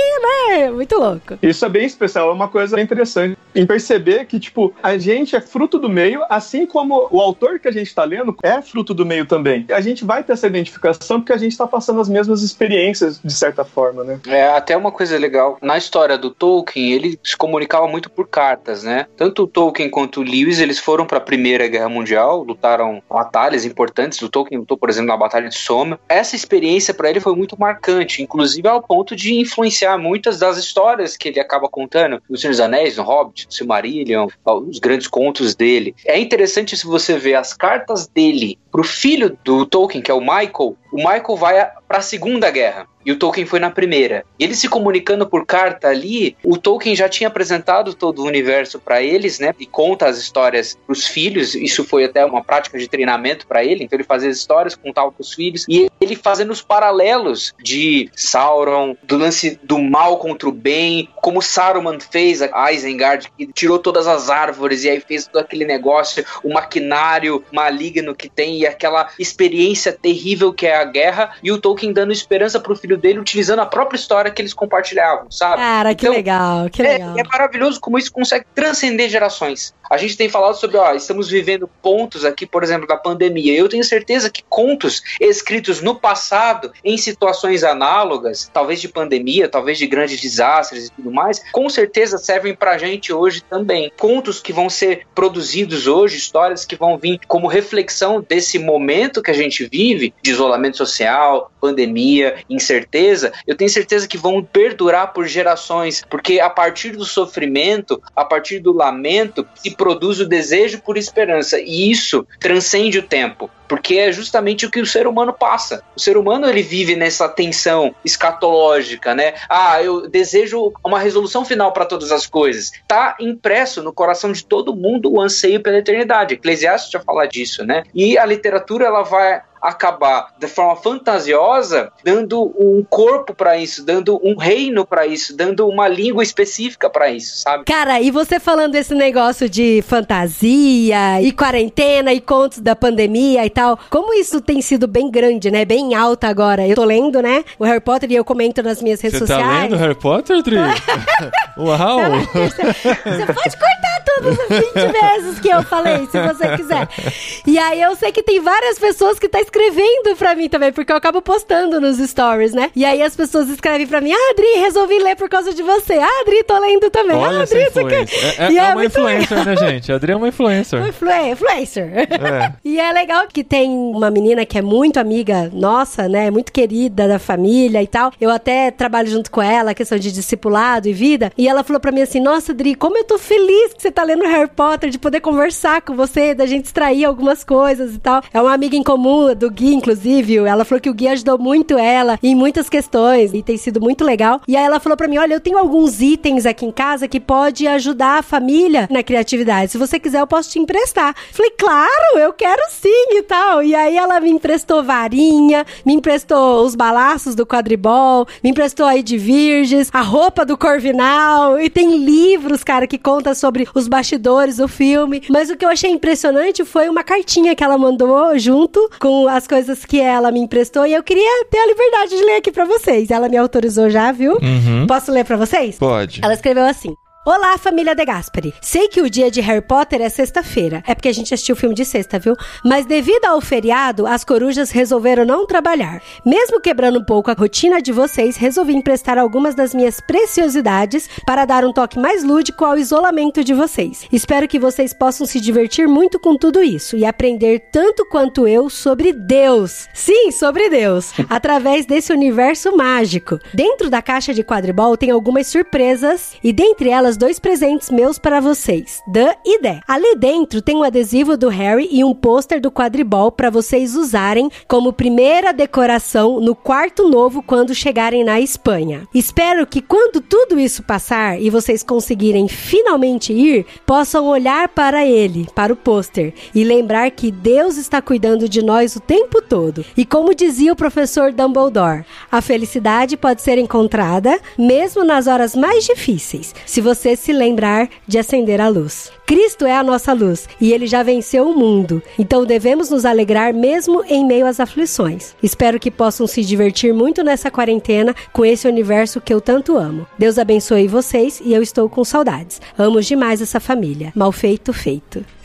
né? Muito louco. Isso é bem especial, é uma coisa interessante em perceber que, tipo, a gente é fruto do meio, assim como o autor que a gente está lendo é fruto do meio também. A gente vai ter essa identificação porque a gente está passando as mesmas experiências, de certa forma, né? É até uma coisa legal. Na história do Tolkien, ele se comunicava muito por cartas, né? Tanto o Tolkien quanto o Lewis, eles foram para a Primeira Guerra Mundial, lutaram batalhas importantes. O Tolkien lutou, por exemplo, na Batalha de Somme. Essa experiência para ele foi muito marcante, inclusive ao ponto de influenciar muitas das histórias que ele acaba contando. O Senhor dos Anéis, no Hobbit, no Silmarillion, os grandes contos dele. É interessante se você ver as cartas dele pro filho do Tolkien, que é o Michael. O Michael vai para a Segunda Guerra e o Tolkien foi na primeira. E eles se comunicando por carta ali, o Tolkien já tinha apresentado todo o universo para eles, né? E conta as histórias pros filhos. Isso foi até uma prática de treinamento para ele. Então ele fazia as histórias, contava pros filhos e ele fazendo os paralelos de Sauron, do lance do mal contra o bem, como Saruman fez a Isengard, que tirou todas as árvores e aí fez todo aquele negócio, o maquinário maligno que tem e aquela experiência terrível que é a guerra, e o Tolkien dando esperança pro filho dele utilizando a própria história que eles compartilhavam, sabe? Cara, que Então, legal, que é, legal. é maravilhoso como isso consegue transcender gerações. A gente tem falado sobre, ó, estamos vivendo pontos aqui, por exemplo, da pandemia. Eu tenho certeza que contos escritos no passado, em situações análogas, talvez de pandemia, talvez de grandes desastres e tudo mais, com certeza servem pra gente hoje também. Contos que vão ser produzidos hoje, histórias que vão vir como reflexão desse momento que a gente vive, de isolamento social, pandemia, incerteza, eu tenho certeza que vão perdurar por gerações, porque a partir do sofrimento, a partir do lamento, se produz o desejo por esperança, e isso transcende o tempo. Porque é justamente o que o ser humano passa. O ser humano ele vive nessa tensão escatológica, né? Ah, eu desejo uma resolução final para todas as coisas. Tá impresso no coração de todo mundo o anseio pela eternidade. Eclesiastes já fala disso, né? E a literatura ela vai acabar de forma fantasiosa dando um corpo para isso, dando um reino para isso, dando uma língua específica para isso, sabe? Cara, e você falando desse negócio de fantasia e quarentena e contos da pandemia e tal, como isso tem sido bem grande, né? Bem alta agora. Eu tô lendo, né? O Harry Potter e eu comento nas minhas redes Você tá sociais. lendo Harry Potter, Dri? Uau! Você pode cortar todas as 20 vezes que eu falei, se você quiser. E aí eu sei que tem várias pessoas que tá escrevendo pra mim também, porque eu acabo postando nos stories, né? E aí as pessoas escrevem pra mim, ah, Adri, resolvi ler por causa de você. Ah, Adri, tô lendo também. Olha ah, Adri, isso aqui. influência. É, é- E é uma influencer, né, gente? A Adri é uma influencer. Influ- Influencer. É. E é legal que tem uma menina que é muito amiga nossa, né? Muito querida da família e tal. Eu até trabalho junto com ela, questão de discipulado e vida. E ela falou pra mim assim: Nossa, Dri, como eu tô feliz que você tá lendo Harry Potter, de poder conversar com você, da gente extrair algumas coisas e tal. É uma amiga em comum do Gui, inclusive. Ela falou que o Gui ajudou muito ela em muitas questões e tem sido muito legal. E aí ela falou pra mim: Olha, eu tenho alguns itens aqui em casa que pode ajudar a família na criatividade. Se você quiser, eu posso te emprestar. Falei, claro, eu quero sim e tal. E aí ela me emprestou varinha, me emprestou os balaços do quadribol, me emprestou aí de virgens, a roupa do Corvinal. E tem livros, cara, que conta sobre os bastidores do filme. Mas o que eu achei impressionante foi uma cartinha que ela mandou junto com as coisas que ela me emprestou. E eu queria ter a liberdade de ler aqui pra vocês. Ela me autorizou já, viu? Uhum. Posso ler pra vocês? Pode. Ela escreveu assim. Olá, família De Gasperi. Sei que o dia de Harry Potter é sexta-feira. É porque a gente assistiu o filme de sexta, viu? Mas devido ao feriado, as corujas resolveram não trabalhar. Mesmo quebrando um pouco a rotina de vocês, resolvi emprestar algumas das minhas preciosidades para dar um toque mais lúdico ao isolamento de vocês. Espero que vocês possam se divertir muito com tudo isso e aprender tanto quanto eu sobre Deus. Sim, sobre Deus. através desse universo mágico. Dentro da caixa de quadribol tem algumas surpresas e dentre elas dois presentes meus para vocês, Dan e Dé. Ali dentro tem um adesivo do Harry e um pôster do quadribol para vocês usarem como primeira decoração no quarto novo quando chegarem na Espanha. Espero que quando tudo isso passar e vocês conseguirem finalmente ir, possam olhar para ele, para o pôster e lembrar que Deus está cuidando de nós o tempo todo. E como dizia o professor Dumbledore, a felicidade pode ser encontrada mesmo nas horas mais difíceis, se você se lembrar de acender a luz. Cristo é a nossa luz e ele já venceu o mundo, então devemos nos alegrar mesmo em meio às aflições. Espero que possam se divertir muito nessa quarentena com esse universo que eu tanto amo. Deus abençoe vocês e eu estou com saudades. Amo demais essa família. Mal feito, feito.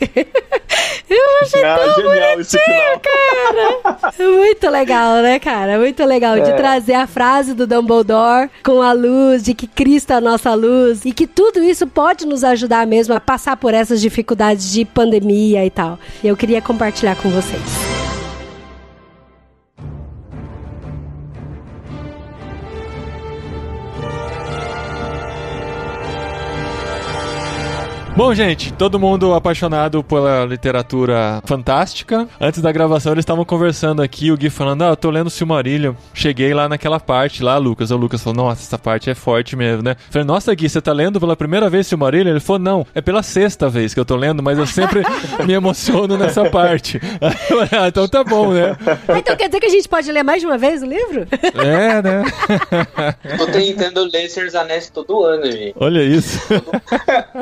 eu achei Ah, tão final. cara. Muito legal, né, cara? Muito legal de É. trazer a frase do Dumbledore com a luz, de que Cristo é a nossa luz e que tudo isso pode nos ajudar mesmo a passar por essas dificuldades de pandemia e tal. E eu queria compartilhar com vocês. Bom, gente, todo mundo apaixonado pela literatura fantástica. Antes da gravação, eles estavam conversando aqui, o Gui falando, ah, eu tô lendo Silmarillion. Cheguei lá naquela parte lá, Lucas. O Lucas falou, nossa, essa parte é forte mesmo, né? falei, nossa, Gui, você tá lendo pela primeira vez Silmarillion? Ele falou, não, é pela sexta vez que eu tô lendo, mas eu sempre me emociono nessa parte. ah, então tá bom, né? Então quer dizer que a gente pode ler mais de uma vez o livro? É, né? Tô tentando ler Senhor Anéis todo ano, gente. Olha isso.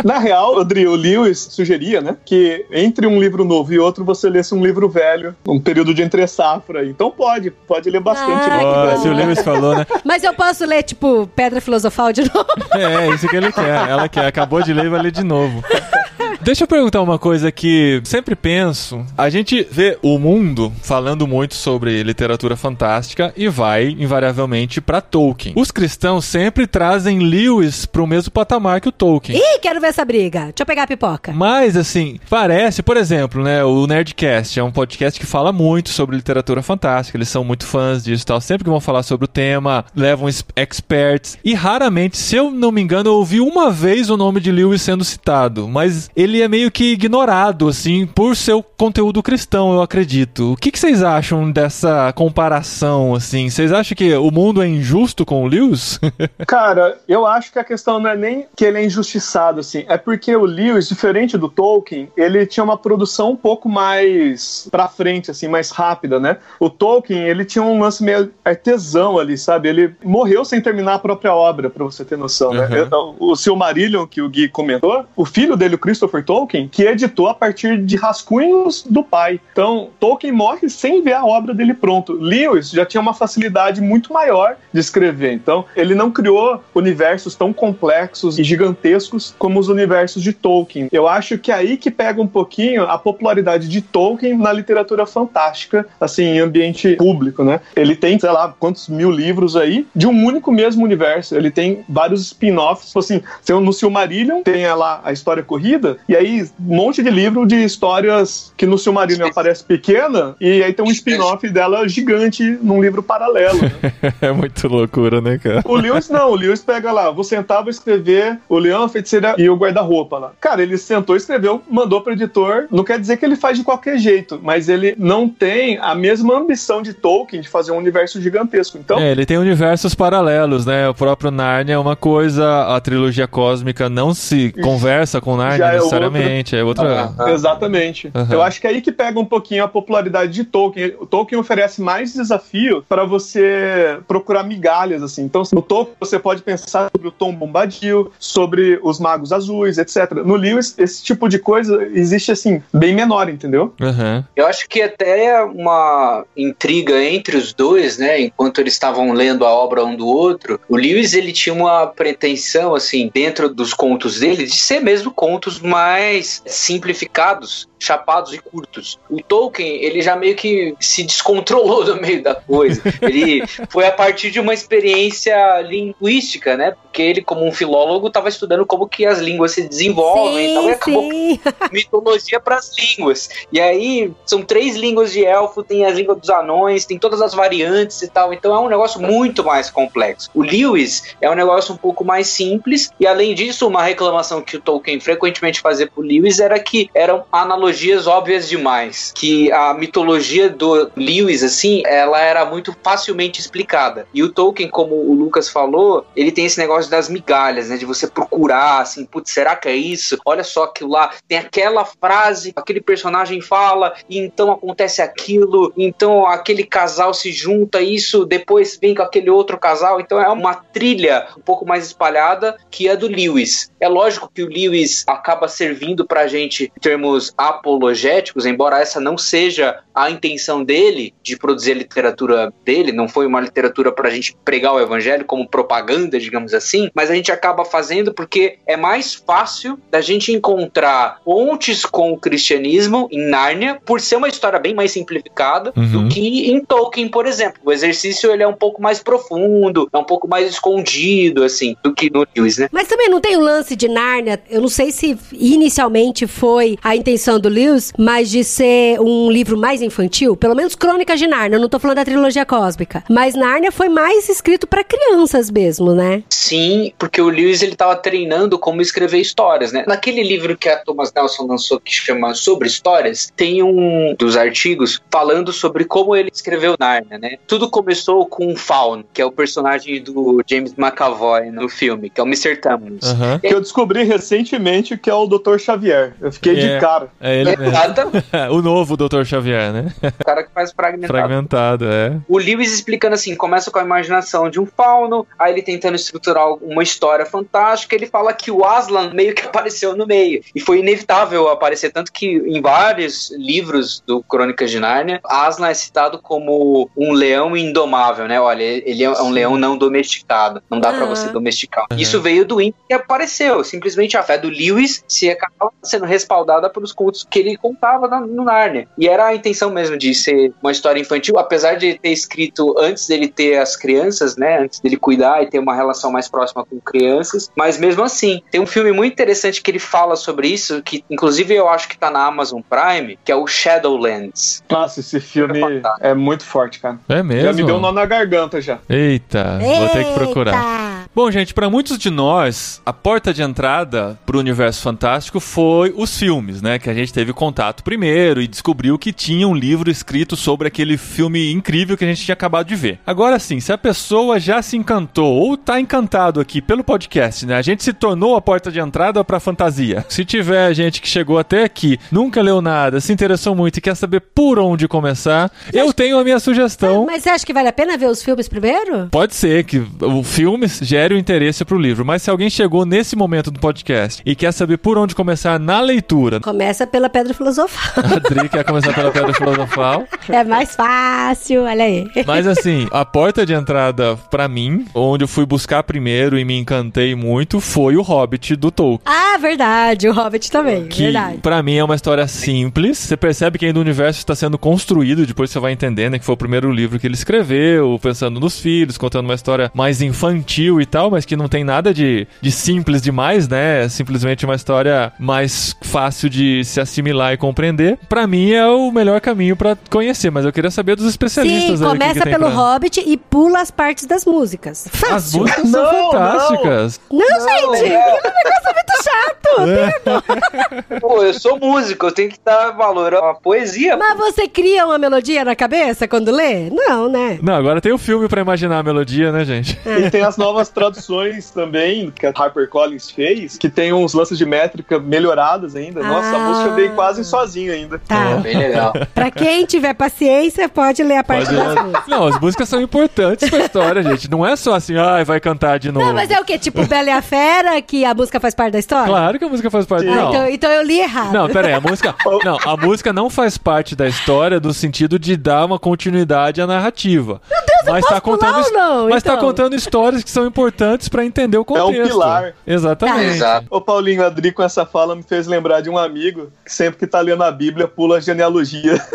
Na real, Rodrigo, o Lewis sugeria, né, que entre um livro novo e outro você lesse um livro velho, um período de entre safra. Então pode, pode ler bastante. Ah, se o Lewis falou, né? Mas eu posso ler, tipo, Pedra Filosofal de novo? É, isso que ele quer. Ela quer. Acabou de ler e vai ler de novo. Deixa eu perguntar uma coisa que sempre penso. A gente vê o mundo falando muito sobre literatura fantástica e vai, invariavelmente, pra Tolkien. Os cristãos sempre trazem Lewis pro mesmo patamar que o Tolkien. Ih, quero ver essa briga. Deixa eu pegar a pipoca. Mas, assim, parece, por exemplo, né, o Nerdcast é um podcast que fala muito sobre literatura fantástica, eles são muito fãs disso e tal. Sempre que vão falar sobre o tema, levam experts. E raramente, se eu não me engano, eu ouvi uma vez o nome de Lewis sendo citado, mas ele é meio que ignorado, assim, por seu conteúdo cristão, eu acredito. O que, que vocês acham dessa comparação, assim? Vocês acham que o mundo é injusto com o Lewis? Cara, eu acho que a questão não é nem que ele é injustiçado, assim, é porque o Lewis, diferente do Tolkien, ele tinha uma produção um pouco mais pra frente, assim, mais rápida, né? O Tolkien, ele tinha um lance meio artesão ali, sabe? Ele morreu sem terminar a própria obra, pra você ter noção, né? Uhum. O Silmarillion, que o Gui comentou, o filho dele, o Christopher Tolkien, que editou a partir de rascunhos do pai. Então, Tolkien morre sem ver a obra dele pronto. Lewis já tinha uma facilidade muito maior de escrever. Então, ele não criou universos tão complexos e gigantescos como os universos de Tolkien. Eu acho que é aí que pega um pouquinho a popularidade de Tolkien na literatura fantástica, assim, em ambiente público, né? Ele tem, sei lá, quantos mil livros aí de um único mesmo universo. Ele tem vários spin-offs, tipo assim, tem no Silmarillion, tem lá a história corrida, e aí um monte de livro de histórias que no Silmarillion aparece pequena, e aí tem um spin-off dela gigante num livro paralelo. né? é muito loucura, né, cara? O Lewis não, o Lewis pega lá, vou sentar, vou escrever o Leão, a Feiticeira e o Guarda-Roupa lá. Cara, ele sentou, escreveu, mandou pro editor. Não quer dizer que ele faz de qualquer jeito, mas ele não tem a mesma ambição de Tolkien de fazer um universo gigantesco. Então, É, ele tem universos paralelos, né? O próprio Narnia é uma coisa, a trilogia cósmica não se conversa com Narnia é necessariamente, é outra. Ah, Exatamente. Aham. Eu acho que é aí que pega um pouquinho a popularidade de Tolkien. O Tolkien oferece mais desafio para você procurar migalhas, assim. Então, no Tolkien você pode pensar sobre o Tom Bombadil, sobre os Magos Azuis, etc. No Lewis, esse tipo de coisa existe, assim, bem menor, entendeu? Aham. Eu acho que até é uma intriga entre os dois, né? Enquanto eles estavam lendo a obra um do outro, o Lewis ele tinha uma pretensão, assim, dentro dos contos dele, de ser mesmo contos mais simplificados, chapados e curtos. O Tolkien, ele já meio que se descontrolou no meio da coisa. Ele foi a partir de uma experiência linguística, né? Porque ele, como um filólogo, estava estudando como que as línguas se desenvolvem e e sim, acabou sim. mitologia para as línguas. E aí são três línguas de elfo, tem a língua dos anões, tem todas as variantes e tal. Então é um negócio muito mais complexo. O Lewis é um negócio um pouco mais simples e além disso, uma reclamação que o Tolkien frequentemente fazia pro Lewis era que eram analogias óbvias demais, que a mitologia do Lewis assim, ela era muito facilmente explicada. E o Tolkien, como o Lucas falou, ele tem esse negócio das migalhas, né, de você procurar assim, putz, será que é isso? Olha só aquilo lá, tem aquela frase, aquele personagem fala, e então acontece aquilo, então aquele casal se junta, isso depois vem com aquele outro casal, então é uma trilha um pouco mais espalhada que é do Lewis. É lógico que o Lewis acaba servindo pra gente em termos apologéticos, embora essa não seja a intenção dele de produzir a literatura dele, não foi uma literatura pra gente pregar o evangelho como propaganda, digamos assim, mas a gente acaba fazendo porque é mais fácil da gente encontrar pontes com o cristianismo em Nárnia, por ser uma história bem mais simplificada Uhum. do que em Tolkien, por exemplo. O exercício ele é um pouco mais profundo, é um pouco mais escondido, assim, do que no Lewis, né? Mas também não tem o lance de Nárnia, eu não sei se inicialmente foi a intenção do Lewis, mas de ser um livro mais infantil, pelo menos Crônicas de Nárnia, eu não tô falando da trilogia cósmica, mas Nárnia foi mais escrito para crianças mesmo, né? Sim, porque o Lewis ele tava treinando como escrever histórias, né? Naquele livro que a Thomas Nelson lançou que chama Sobre Histórias, tem um dos artigos falando sobre como ele escreveu Nárnia, né? Tudo começou com o Faun, que é o personagem do James McAvoy no filme, que é o Mr. Tumnus. Aham. Que eu descobri recentemente que é o Dr. Xavier. Eu fiquei É. de cara. É ele mesmo. O novo Dr. Xavier, né? o cara que faz fragmentado. Fragmentado, é. O Lewis explicando assim, começa com a imaginação de um fauno, aí ele tentando estruturar uma história fantástica, ele fala que o Aslan meio que apareceu no meio, e foi inevitável aparecer, tanto que em vários livros do Crônicas de Nárnia, Aslan é citado como um leão indomável, né? Olha, ele é um leão não domesticado, não dá pra Ah. você domesticar. Uhum. Isso veio do Imp que apareceu, simplesmente a fé do Lewis se acabava sendo respaldada pelos contos que ele contava na- no Nárnia. E era a intenção mesmo de ser uma história infantil, apesar de ele ter escrito antes dele ter as crianças, né? Antes dele cuidar e ter uma relação mais próxima com crianças. Mas mesmo assim, tem um filme muito interessante que ele fala sobre isso, que inclusive eu acho que tá na Amazon Prime, que é o Shadowlands. Nossa, esse filme é muito forte, cara. É mesmo. Já me deu um nó na garganta já. Eita, vou ter que procurar. Bom, gente, para muitos de nós, a porta de entrada pro universo fantástico foi os filmes, né? Que a gente teve contato primeiro e descobriu que tinha um livro escrito sobre aquele filme incrível que a gente tinha acabado de ver. Agora sim, se a pessoa já se encantou ou tá encantado aqui pelo podcast, né? A gente se tornou a porta de entrada pra fantasia. Se tiver gente que chegou até aqui, nunca leu nada, se interessou muito e quer saber por onde começar, eu tenho a minha sugestão. Mas você acha que vale a pena ver os filmes primeiro? Pode ser que o filme gere o interesse pro livro, mas se alguém chegou nesse momento do podcast e quer saber por onde começar na leitura, Começa pela Pedra Filosofal. a Dri quer começar pela Pedra Filosofal. é mais fácil, olha aí. Mas assim, a porta de entrada pra mim, onde eu fui buscar primeiro e me encantei muito, foi o Hobbit do Tolkien. Ah, verdade, o Hobbit também, Que verdade. pra mim é uma história simples. Você percebe que ainda o universo está sendo construído, depois você vai entendendo que foi o primeiro livro que ele escreveu, pensando nos filhos, contando uma história mais infantil e tal, mas que não tem nada de, de simples demais, né? É simplesmente uma história mais fácil de se assimilar e compreender. Pra mim é o melhor caminho pra conhecer, mas eu queria saber dos Sim, especialistas aí. o que começa que tem pelo pra- Hobbit e pula as partes das músicas. As Fácil. músicas são Não, fantásticas. Não, gente, é. que negócio muito chato. Pô, eu sou músico, eu tenho que dar valor à poesia. Mas você cria uma melodia na cabeça quando lê? Não, né? Não, agora tem o filme pra imaginar a melodia, né, gente? E tem as novas traduções também, que a HarperCollins fez, que tem uns lances de métrica melhoradas ainda. Nossa, Ah. a música veio quase sozinho ainda. Tá. Bem legal. Pra quem tiver paciência, pode ler a parte Pode- das músicas. Não, as músicas são importantes pra história, gente. Não é só assim, ai, vai cantar de novo. Não, mas é o quê? Tipo Bela e a Fera, que a música faz parte da história? Claro que a música faz parte. Ah, Não. então, então eu li errado. Não, pera aí, a música. Não, a música não faz parte da história no sentido de dar uma continuidade à narrativa. Meu Deus, mas tá posso pular contando, ou não, Mas tá então? contando histórias que são importantes pra entender o contexto. pilar. Exatamente. Exato. Ô Paulinho, Adri com essa fala me fez lembrar de um amigo que sempre que tá lendo a Bíblia pula a genealogia.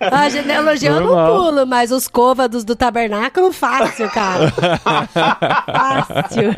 A genealogia eu não Normal. pulo, mas os côvados do tabernáculo, fácil, cara. fácil.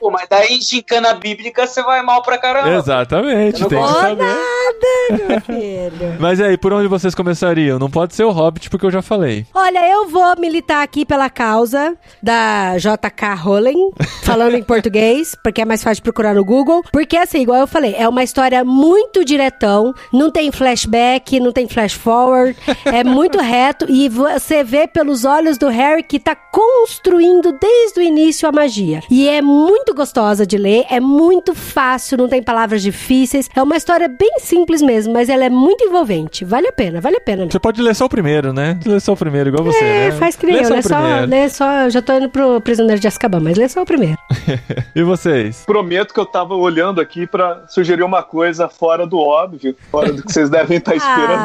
Pô, mas daí gincana bíblica você vai mal pra caramba. Exatamente, Eu não tem que saber. nada, meu filho. Mas aí, por onde vocês começariam? Não pode ser o Hobbit, porque eu já falei. Olha, eu vou militar aqui pela causa da JK Rowling, falando em português, porque é mais fácil de procurar no Google. Porque, assim, igual eu falei, é uma história muito diretão, não tem flashback, não tem flash forward, é muito reto e você vê pelos olhos do Harry que tá construindo desde o início a magia. E é muito gostosa de ler, é muito fácil, não tem palavras difíceis. É uma história bem simples mesmo, mas ela é muito envolvente. Vale a pena, vale a pena. Você pode ler só o primeiro, né? Ler só o primeiro, igual você, É, né? faz que nem Lê eu, só lê o só, primeiro. lê só, eu já tô indo pro Prisioneiro de Azkaban, mas lê só o primeiro. E vocês? Prometo que eu tava olhando aqui pra sugerir uma coisa fora do óbvio, fora do que vocês devem estar esperando.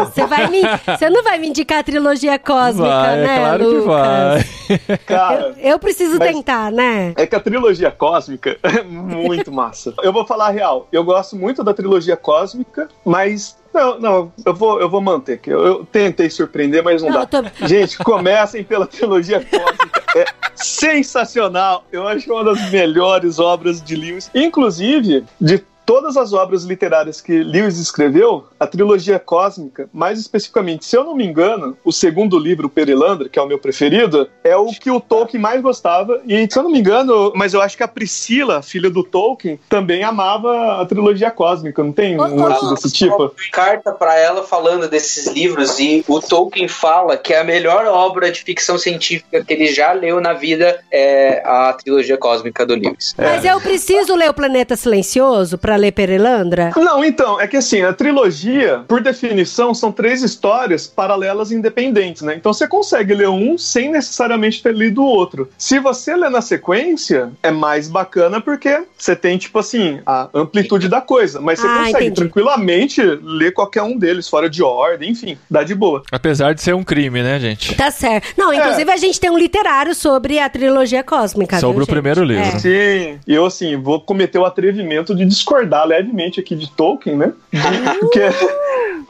Ah, você vai me, você não vai me indicar a trilogia cósmica, vai, né, é claro Lucas? que vai. Cara, Eu, eu preciso tentar, né? É que a trilogia cósmica é muito massa. Eu vou falar a real. Eu gosto muito da trilogia cósmica, mas. Não, não, eu vou, eu vou manter aqui. Eu, eu tentei surpreender, mas não, Não, dá. tô- Gente, comecem pela trilogia cósmica. É sensacional. Eu acho uma das melhores obras de Lewis. Inclusive, de todas as obras literárias que Lewis escreveu, a trilogia cósmica, mais especificamente, se eu não me engano, o segundo livro, Perilandra, que é o meu preferido, é o que o Tolkien mais gostava. E se eu não me engano, mas eu acho que a Priscila, filha do Tolkien, também amava a trilogia cósmica, não tem um lance desse tipo? Carta para ela falando desses livros e o Tolkien fala que a melhor obra de ficção científica que ele já leu na vida é a trilogia cósmica do Lewis. É. Mas eu preciso ler o Planeta Silencioso para ler Perelandra? Não, então, é que assim, a trilogia, por definição, são três histórias paralelas e independentes, né? Então você consegue ler um sem necessariamente ter lido o outro. Se você lê na sequência, é mais bacana porque você tem, tipo assim, a amplitude da coisa. Mas você ah, consegue entendi. tranquilamente ler qualquer um deles, fora de ordem, enfim, dá de boa. Apesar de ser um crime, né, gente? Tá certo. Não, inclusive é. a gente tem um literário sobre a trilogia cósmica. Sobre viu, o gente? primeiro livro. É. Sim, e eu, assim, vou cometer o atrevimento de discordar discordar levemente aqui de Tolkien, né? Porque,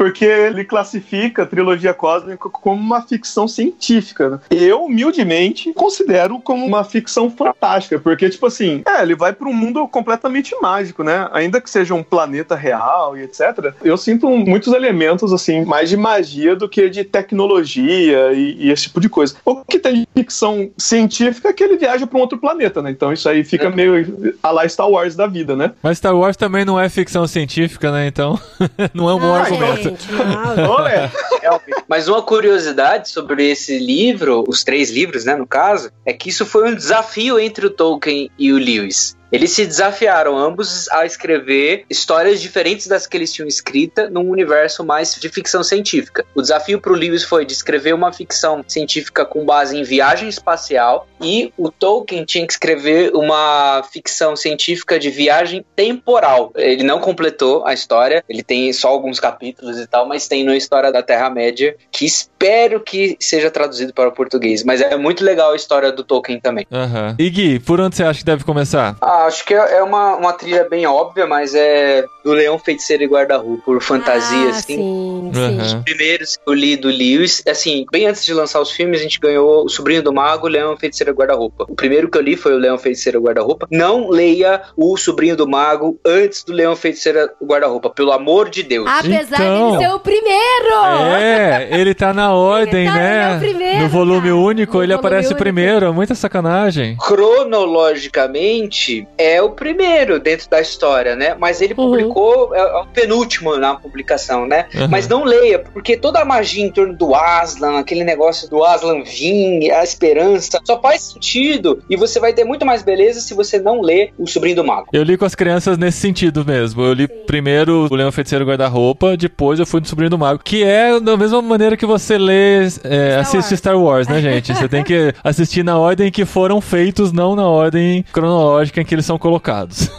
porque ele classifica a trilogia cósmica como uma ficção científica. Né? Eu, humildemente, considero como uma ficção fantástica, porque, tipo assim, é, ele vai para um mundo completamente mágico, né? Ainda que seja um planeta real e etc., eu sinto muitos elementos, assim, mais de magia do que de tecnologia e, e esse tipo de coisa. O que tem de ficção científica é que ele viaja para um outro planeta, né? Então isso aí fica é. meio a lá Star Wars da vida, né? Mas Star Wars também não é ficção científica, né? Então, não é um bom argumento. Gente, Mas uma curiosidade sobre esse livro, os três livros, né, no caso, é que isso foi um desafio entre o Tolkien e o Lewis. Eles se desafiaram ambos a escrever histórias diferentes das que eles tinham escrita num universo mais de ficção científica. O desafio para o Lewis foi de escrever uma ficção científica com base em viagem espacial e o Tolkien tinha que escrever uma ficção científica de viagem temporal. Ele não completou a história, ele tem só alguns capítulos e tal, mas tem no História da Terra-média, que espero que seja traduzido para o português. Mas é muito legal a história do Tolkien também. Uhum. E Gui, por onde você acha que deve começar? Ah, acho que é, uma, uma trilha bem óbvia, mas é do Leão Feiticeiro e Guarda-Roupa, por fantasia, ah, assim. Sim, sim. Os primeiros que eu li do Lewis, assim, bem antes de lançar os filmes, a gente ganhou O Sobrinho do Mago, Leão Feiticeiro e Guarda-Roupa. O primeiro que eu li foi o Leão Feiticeiro e Guarda-Roupa. Não leia O Sobrinho do Mago antes do Leão Feiticeiro e Guarda-Roupa, pelo amor de Deus. Apesar então, de ser o primeiro! É, ele tá na ordem, tá né? No, primeiro, no volume cara. único, no ele volume aparece único. primeiro. Muita sacanagem. Cronologicamente, é o primeiro dentro da história, né? Mas ele uhum. publicou, é, é, o penúltimo na publicação, né? Uhum. Mas não leia, porque toda a magia em torno do Aslan, aquele negócio do Aslan vir, a esperança, só faz sentido e você vai ter muito mais beleza se você não ler O Sobrinho do Mago. Eu li com as crianças nesse sentido mesmo. Eu li Sim. primeiro O Leão Feiticeiro Guarda-Roupa, depois eu fui no Sobrinho do Mago, que é da mesma maneira que você lê, é, assiste Wars. Star Wars, né, gente? Você tem que assistir na ordem que foram feitos, não na ordem cronológica em que eles são colocados.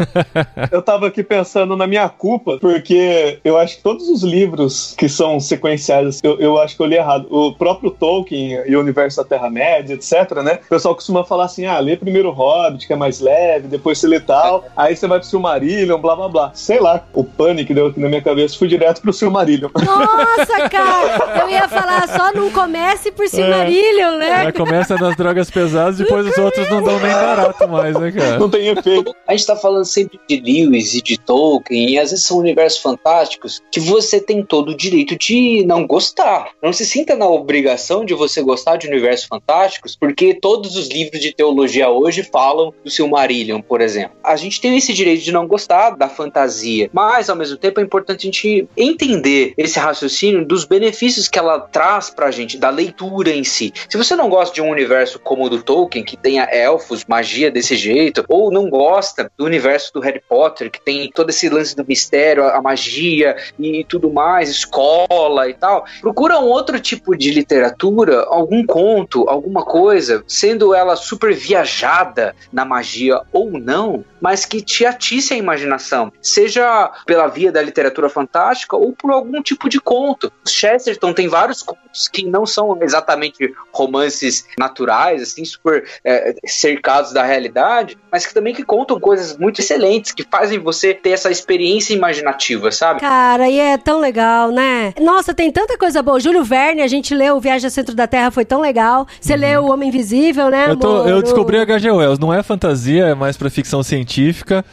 eu tava aqui pensando na minha culpa, porque eu acho que todos os livros que são sequenciais, eu, eu acho que eu li errado. O próprio Tolkien e o Universo da Terra-média, etc, né? O pessoal costuma falar assim, ah, lê primeiro o Hobbit, que é mais leve, depois você lê tal, aí você vai pro Silmarillion, blá blá blá. Sei lá, o pânico que deu aqui na minha cabeça, fui direto pro Silmarillion. Nossa, cara! Eu ia falar, só não comece por Silmarillion, é. né? É, começa nas drogas pesadas, depois os outros não dão nem barato mais, né, cara? Não tem efeito. A gente tá falando sempre de Lewis e de Tolkien, e às vezes são universos fantásticos que você tem todo o direito de não gostar. Não se sinta na obrigação de você gostar de universos fantásticos, porque todos os livros de teologia hoje falam do Silmarillion, por exemplo. A gente tem esse direito de não gostar da fantasia, mas ao mesmo tempo é importante a gente entender esse raciocínio dos benefícios que ela traz pra gente, da leitura em si. Se você não gosta de um universo como o do Tolkien, que tenha elfos, magia desse jeito, ou não gosta do universo do Harry Potter, que tem todo esse lance do mistério, a magia e tudo mais, escola e tal, procura um outro tipo de literatura, algum conto, alguma coisa, sendo ela super viajada na magia ou não, mas que te atice a imaginação, seja pela via da literatura fantástica ou por algum tipo de conto. Chesterton tem vários contos que não são exatamente romances naturais, assim, super é, cercados da realidade, mas que também que contam coisas muito excelentes, que fazem você ter essa experiência imaginativa, sabe? Cara, e é tão legal, né? Nossa, tem tanta coisa boa. Júlio Verne, a gente leu O Viagem ao Centro da Terra, foi tão legal. Você leu O Homem Invisível, né, Eu, tô- amor? eu descobri H.G. Wells. Não é fantasia, é mais pra ficção científica.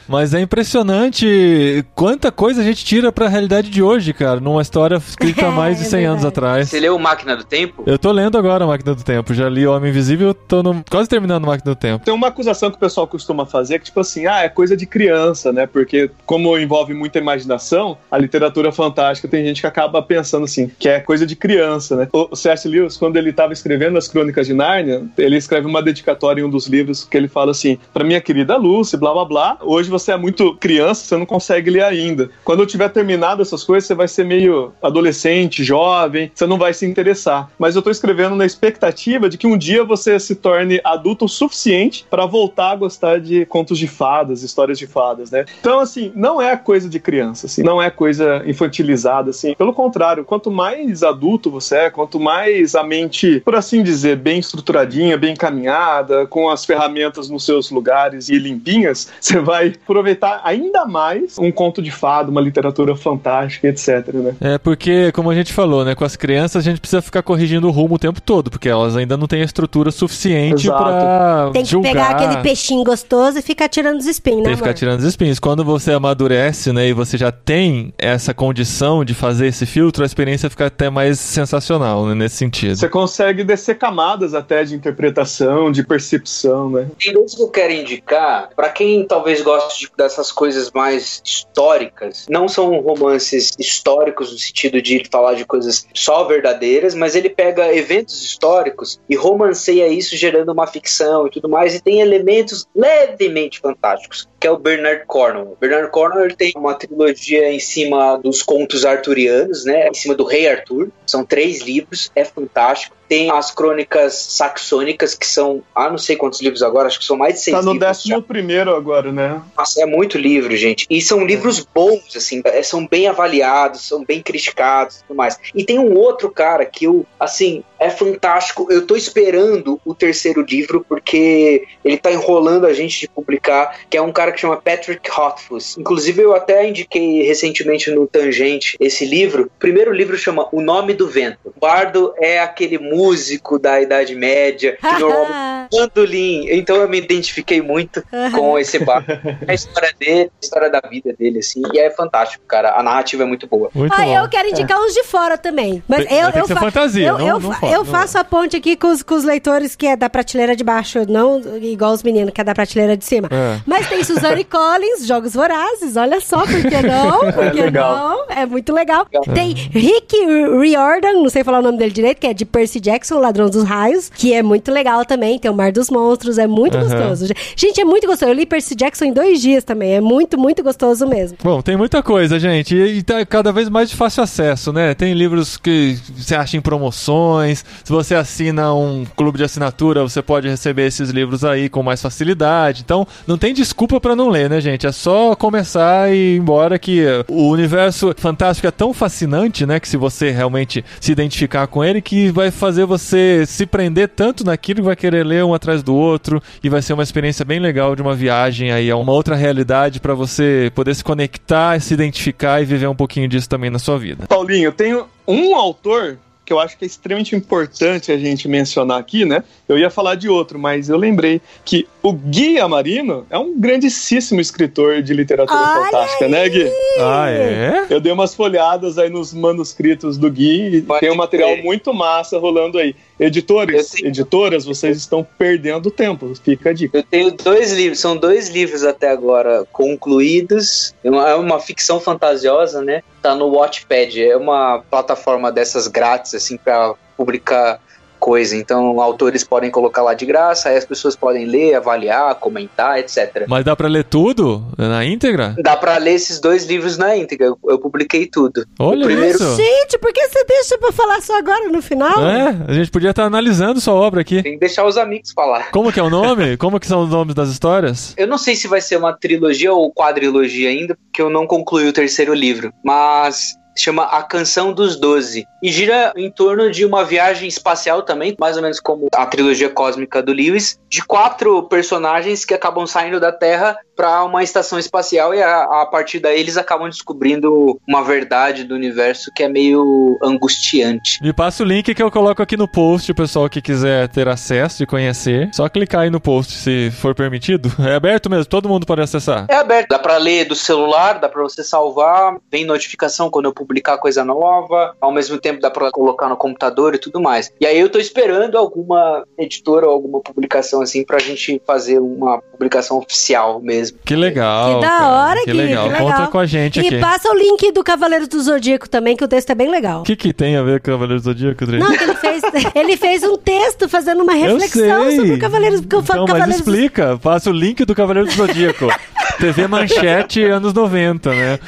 Mas é impressionante quanta coisa a gente tira pra realidade de hoje, cara. Numa história escrita há mais de É 100 anos verdade. atrás. Você leu Máquina do Tempo? Eu tô lendo agora a Máquina do Tempo. Já li Homem Invisível, tô no- quase terminando a Máquina do Tempo. Tem uma acusação que o pessoal costuma fazer que, tipo assim, ah, é coisa de criança, né? Porque, como envolve muita imaginação, a literatura fantástica tem gente que acaba pensando assim, que é coisa de criança, né? O C.S. Lewis, quando ele estava escrevendo as Crônicas de Nárnia, ele escreve uma dedicatória em um dos livros que ele fala assim: Pra minha querida Lucy, blá blá blá, hoje você é muito criança, você não consegue ler ainda. Quando eu tiver terminado essas coisas, você vai ser meio adolescente, jovem, você não vai se interessar. Mas eu tô escrevendo na expectativa de que um dia você se torne adulto o suficiente para voltar a gostar de contos de fadas, histórias de fadas, né? Então, assim, não é coisa de criança, assim, não é coisa infantilizada, assim. Pelo contrário, quanto mais adulto você é, quanto mais a mente, por assim dizer, bem estruturadinha, bem encaminhada, com as ferramentas nos seus lugares e limpinhas, você vai aproveitar ainda mais um conto de fada, uma literatura fantástica, etc, né? É porque, como a gente falou, né? Com as crianças a gente precisa ficar corrigindo o rumo o tempo todo, porque elas ainda não têm a estrutura suficiente pra Tem que julgar. pegar aquele peixinho gostoso e ficar tirando os espinhos, né, Tem que ficar tirando os espinhos. Quando você amadurece, né, e você já tem essa condição de fazer esse filtro, a experiência fica até mais sensacional, né, nesse sentido. Você consegue descer camadas até de interpretação, de percepção, né? Eu quero indicar, pra quem talvez goste de- dessas coisas mais históricas, não são romances históricos no sentido de falar de coisas só verdadeiras, mas ele pega eventos históricos e romanceia isso gerando uma ficção e tudo mais, e tem elementos levemente fantásticos, que é o Bernard Cornwell. Bernard Cornwell ele tem uma trilogia em cima dos contos arturianos, né, em cima do rei Arthur, são três livros, é fantástico. Tem as crônicas saxônicas, que são, ah, não sei quantos livros agora, acho que são mais de seis Tá no livros. já. décimo primeiro agora, né? Nossa, é muito livro, gente. E são livros bons, assim, é, são bem avaliados, são bem criticados e tudo mais. E tem um outro cara que eu, assim, é fantástico. Eu tô esperando o terceiro livro, porque ele tá enrolando a gente de publicar, que é um cara que chama Patrick Rothfuss. Inclusive, eu até indiquei recentemente no Tangente esse livro. O primeiro livro chama O Nome do Vento. O Bardo é aquele músico da Idade Média, que normalmente bandolim. Então eu me identifiquei muito com esse bar. A história dele, a história da vida dele, assim. E é fantástico, cara. A narrativa é muito boa. Muito Ah, bom. eu quero indicar uns de fora também. Mas Tem- eu, fa- fantasia, eu, não- eu, não fa- fora, eu não faço a ponte aqui com os, com os leitores que é da prateleira de baixo, não igual os meninos que é da prateleira de cima. É. Mas tem Suzanne Collins, Jogos Vorazes, olha só, por que não? Por que legal. não? É muito legal. Tem Rick Riordan, não sei falar o nome dele direito, que é de Percy Jackson, Ladrão dos Raios, que é muito legal também. Tem o Mar dos Monstros, é muito Aham. gostoso. Gente, é muito gostoso. Eu li Percy Jackson em dois dias também. É muito, muito gostoso mesmo. Bom, tem muita coisa, gente. E, e tá cada vez mais de fácil acesso, né? Tem livros que você acha em promoções. Se você assina um clube de assinatura, você pode receber esses livros aí com mais facilidade. Então, não tem desculpa pra não ler, né, gente? É só começar e ir embora que o universo fantástico é tão fascinante, né? Que se você realmente se identificar com ele, que vai fazer você se prender tanto naquilo que vai querer ler um atrás do outro e vai ser uma experiência bem legal de uma viagem aí a uma outra realidade pra você poder se conectar, se identificar e viver um pouquinho disso também na sua vida. Paulinho, eu tenho um autor que eu acho que é extremamente importante a gente mencionar aqui, né? Eu ia falar de outro, mas eu lembrei que o Gui Amarino é um grandíssimo escritor de literatura Olha fantástica, né, Gui? Ah, é? Eu dei umas folhadas aí nos manuscritos do Gui e Pode tem um material crer. muito massa rolando aí. Editores, tenho- editoras, vocês estão perdendo tempo. Fica a dica. Eu tenho dois livros, são dois livros até agora concluídos. É uma, é uma ficção fantasiosa, né? Tá no Watchpad, é uma plataforma dessas grátis, assim, pra publicar coisa. Então, autores podem colocar lá de graça, aí as pessoas podem ler, avaliar, comentar, etc. Mas dá pra ler tudo na íntegra? Dá pra ler esses dois livros na íntegra. Eu, eu publiquei tudo. Olha o primeiro, isso. Gente, por que você deixa pra falar só agora no final? É, a gente podia estar analisando sua obra aqui. Tem que deixar os amigos falar. Como que é o nome? Como que são os nomes das histórias? Eu não sei se vai ser uma trilogia ou quadrilogia ainda, porque eu não concluí o terceiro livro. Mas chama A Canção dos Doze. E gira em torno de uma viagem espacial também, mais ou menos como a trilogia cósmica do Lewis, de quatro personagens que acabam saindo da Terra para uma estação espacial e a, a, partir daí eles acabam descobrindo uma verdade do universo que é meio angustiante. Me passa o link que eu coloco aqui no post, o pessoal que quiser ter acesso e conhecer. Só clicar aí no post se for permitido. É aberto mesmo, todo mundo pode acessar. É aberto, dá para ler do celular, dá para você salvar, vem notificação quando eu publicar coisa nova, ao mesmo tempo dá para colocar no computador e tudo mais. E aí eu tô esperando alguma editora ou alguma publicação assim pra gente fazer uma publicação oficial mesmo. Que legal. Que da hora, que, legal. que legal. Conta com a gente e aqui. E passa o link do Cavaleiro do Zodíaco também, que o texto é bem legal. O que, que tem a ver com o Cavaleiro do Zodíaco? Não, ele fez, ele fez um texto fazendo uma reflexão sobre o Cavaleiro do Zodíaco. Não, mas explica. Passa o link do Cavaleiro do Zodíaco. TV Manchete anos 90, né?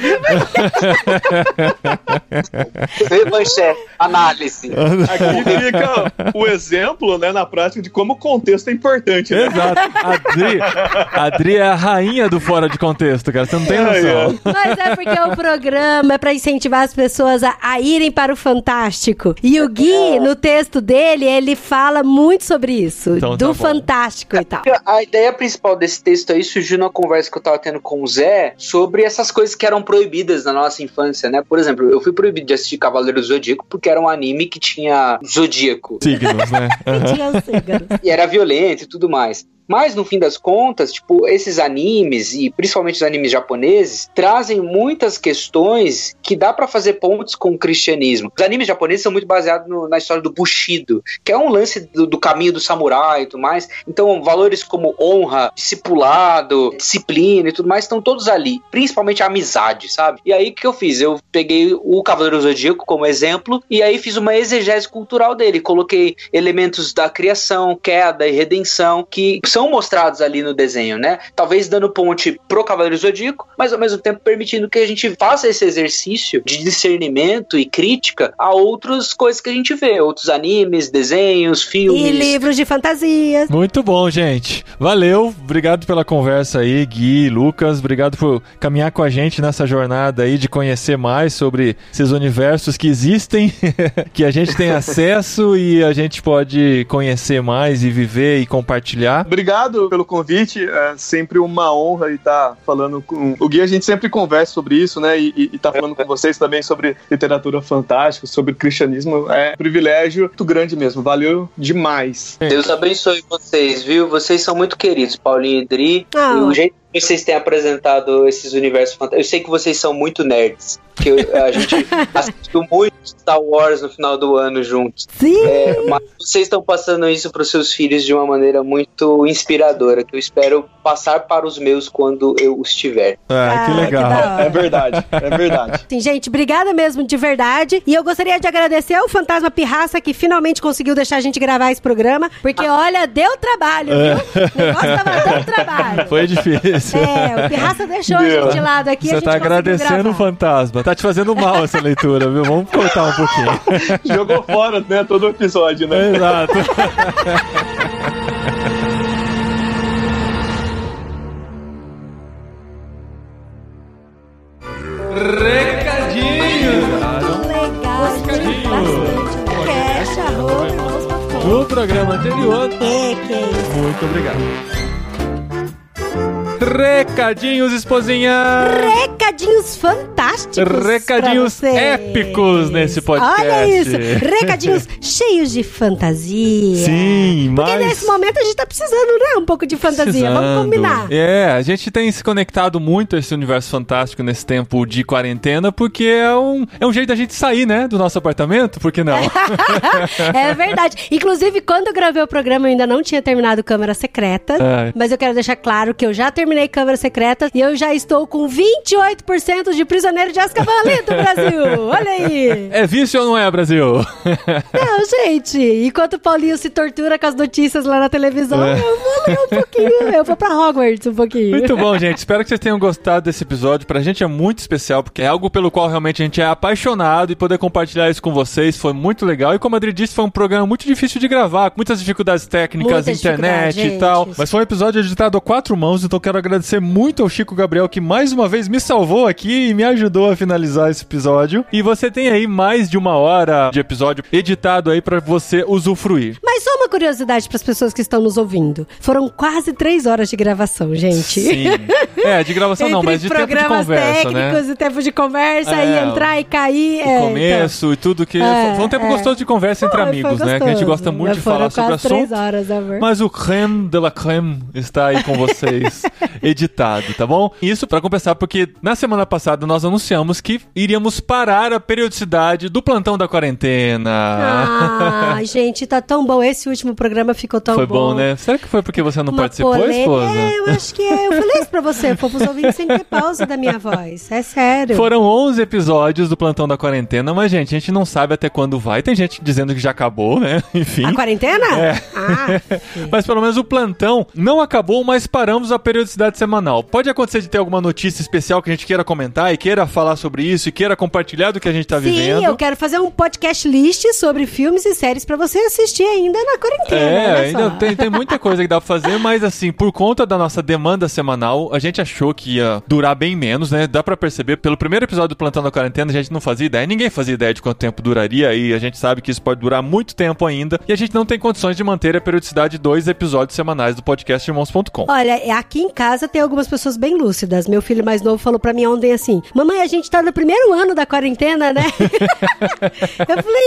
TV Manchete, análise. Aqui fica o exemplo, né, na prática de como o contexto é importante. Né? Exato. A Adri, Adri é a rainha do fora de contexto, cara. Você não tem noção. Mas é porque o programa é pra incentivar as pessoas a, a irem para o Fantástico. E o Gui, no texto dele, ele fala muito sobre isso. Então, do tá Fantástico e tal. A ideia principal desse texto aí surgiu numa conversa que eu tava tendo com o Zé sobre essas coisas que eram proibidas na nossa infância, né? Por exemplo, eu fui proibido de assistir Cavaleiro do Zodíaco porque era um anime que tinha zodíaco. Signos, né? Uhum. e era violento e tudo mais. Mas no fim das contas, tipo, esses animes e principalmente os animes japoneses trazem muitas questões que dá para fazer pontos com o cristianismo. Os animes japoneses são muito baseados no, na história do Bushido, que é um lance do, do, caminho do samurai e tudo mais. Então, valores como honra, discipulado, disciplina e tudo mais estão todos ali, principalmente a amizade, sabe? E aí o que eu fiz? Eu peguei o Cavaleiro Zodíaco como exemplo e aí fiz uma exegese cultural dele, coloquei elementos da criação, queda e redenção que são mostrados ali no desenho, né? Talvez dando ponte pro Cavaleiro Zodíaco, mas ao mesmo tempo permitindo que a gente faça esse exercício de discernimento e crítica a outras coisas que a gente vê, outros animes, desenhos, filmes. E livros de fantasia. Muito bom, gente. Valeu, obrigado pela conversa aí, Gui, Lucas, obrigado por caminhar com a gente nessa jornada aí de conhecer mais sobre esses universos que existem, que a gente tem acesso e a gente pode conhecer mais e viver e compartilhar. Obrigado obrigado pelo convite. É sempre uma honra estar falando com o Gui. A gente sempre conversa sobre isso, né? E, estar tá falando com vocês também sobre literatura fantástica, sobre cristianismo. É um privilégio muito grande mesmo. Valeu demais. Deus abençoe vocês, viu? Vocês são muito queridos, Paulinho e Dri. Ah. E o jeito vocês têm apresentado esses universos fantásticos. Eu sei que vocês são muito nerds que a gente assistiu muito Star Wars no final do ano juntos. Sim. É, mas vocês estão passando isso para os seus filhos de uma maneira muito inspiradora, que eu espero passar para os meus quando eu os tiver. Ah, que legal. Que é verdade, é verdade. Sim, gente, obrigada mesmo, de verdade. E eu gostaria de agradecer ao Fantasma Pirraça que finalmente conseguiu deixar a gente gravar esse programa, porque olha, deu trabalho, viu? O negócio tava dando trabalho. Foi difícil. É, o Pirraça deixou Deu. a gente de lado aqui. Você tá agradecendo o fantasma. Tá te fazendo mal essa leitura, viu? Vamos cortar um pouquinho. Jogou fora, né? Todo episódio, né? Exato. Recadinho! Legal, Recadinho! No programa anterior. É, que é isso. Muito obrigado. Recadinhos, esposinha! Recadinhos fantásticos! Recadinhos épicos nesse podcast. Olha isso! Recadinhos cheios de fantasia. Sim, mas... Porque nesse momento a gente tá precisando, né? Um pouco de fantasia. Precisando. Vamos combinar. É, a gente tem se conectado muito a esse universo fantástico nesse tempo de quarentena, porque é um, é um jeito da gente sair, né? Do nosso apartamento, por que não? é verdade. Inclusive, quando eu gravei o programa, eu ainda não tinha terminado Câmara Secreta. É. Mas eu quero deixar claro que eu já terminei terminei Câmara Secreta e eu já estou com 28% de prisioneiro de Azkaban do Brasil. Olha aí. É vício ou não é, Brasil? Não, gente. Enquanto o Paulinho se tortura com as notícias lá na televisão, é. eu vou ler um pouquinho. Eu vou pra Hogwarts um pouquinho. Muito bom, gente. Espero que vocês tenham gostado desse episódio. Pra gente é muito especial, porque é algo pelo qual realmente a gente é apaixonado e poder compartilhar isso com vocês foi muito legal. E como a Adri disse, foi um programa muito difícil de gravar, com muitas dificuldades técnicas, Muita internet e tal. Mas foi um episódio editado a quatro mãos, então quero agradecer muito ao Chico Gabriel, que mais uma vez me salvou aqui e me ajudou a finalizar esse episódio. E você tem aí mais de uma hora de episódio editado aí pra você usufruir. Mas só uma curiosidade para as pessoas que estão nos ouvindo. Foram quase três horas de gravação, gente. Sim. É, de gravação não, mas de tempo de conversa, né? técnicos e tempo de conversa É, e entrar e cair. O é, começo e tudo que. É, foi um tempo é. gostoso de conversa entre então. amigos, né? Que a gente gosta muito de falar sobre assunto. horas. Mas o creme de la creme está aí com vocês, editado, tá bom? Isso pra compensar, porque na semana passada nós anunciamos que iríamos parar a periodicidade do plantão da quarentena. Ah, gente, tá tão bom. Esse último programa ficou tão foi bom. bom, né? Será que foi porque você não Uma participou, polêmica- esposa? É, eu acho que é. Eu falei isso pra você. Foi pros ouvintes sem ter pausa da minha voz. É sério. Foram 11 episódios do plantão da quarentena, mas, gente, a gente não sabe até quando vai. Tem gente dizendo que já acabou, né? Enfim. A quarentena? É. Ah, Mas pelo menos o plantão não acabou, mas paramos a periodicidade semanal. Pode acontecer de ter alguma notícia especial que a gente queira comentar e queira falar sobre isso e queira compartilhar do que a gente tá Sim, vivendo. eu quero fazer um podcast list sobre filmes e séries pra você assistir ainda na quarentena. É, ainda tem, tem muita coisa que dá pra fazer, mas assim, por conta da nossa demanda semanal, a gente achou que ia durar bem menos, né? Dá pra perceber, pelo primeiro episódio do Plantão da Quarentena, a gente não fazia ideia, ninguém fazia ideia de quanto tempo duraria, e a gente sabe que isso pode durar muito tempo ainda, e a gente não tem condições de manter a periodicidade de dois episódios semanais do podcast irmãos.com. Olha, aqui em casa tem algumas pessoas bem lúcidas. Meu filho mais novo falou pra mim ontem assim: Mamãe, a gente tá no primeiro ano da quarentena, né? eu falei,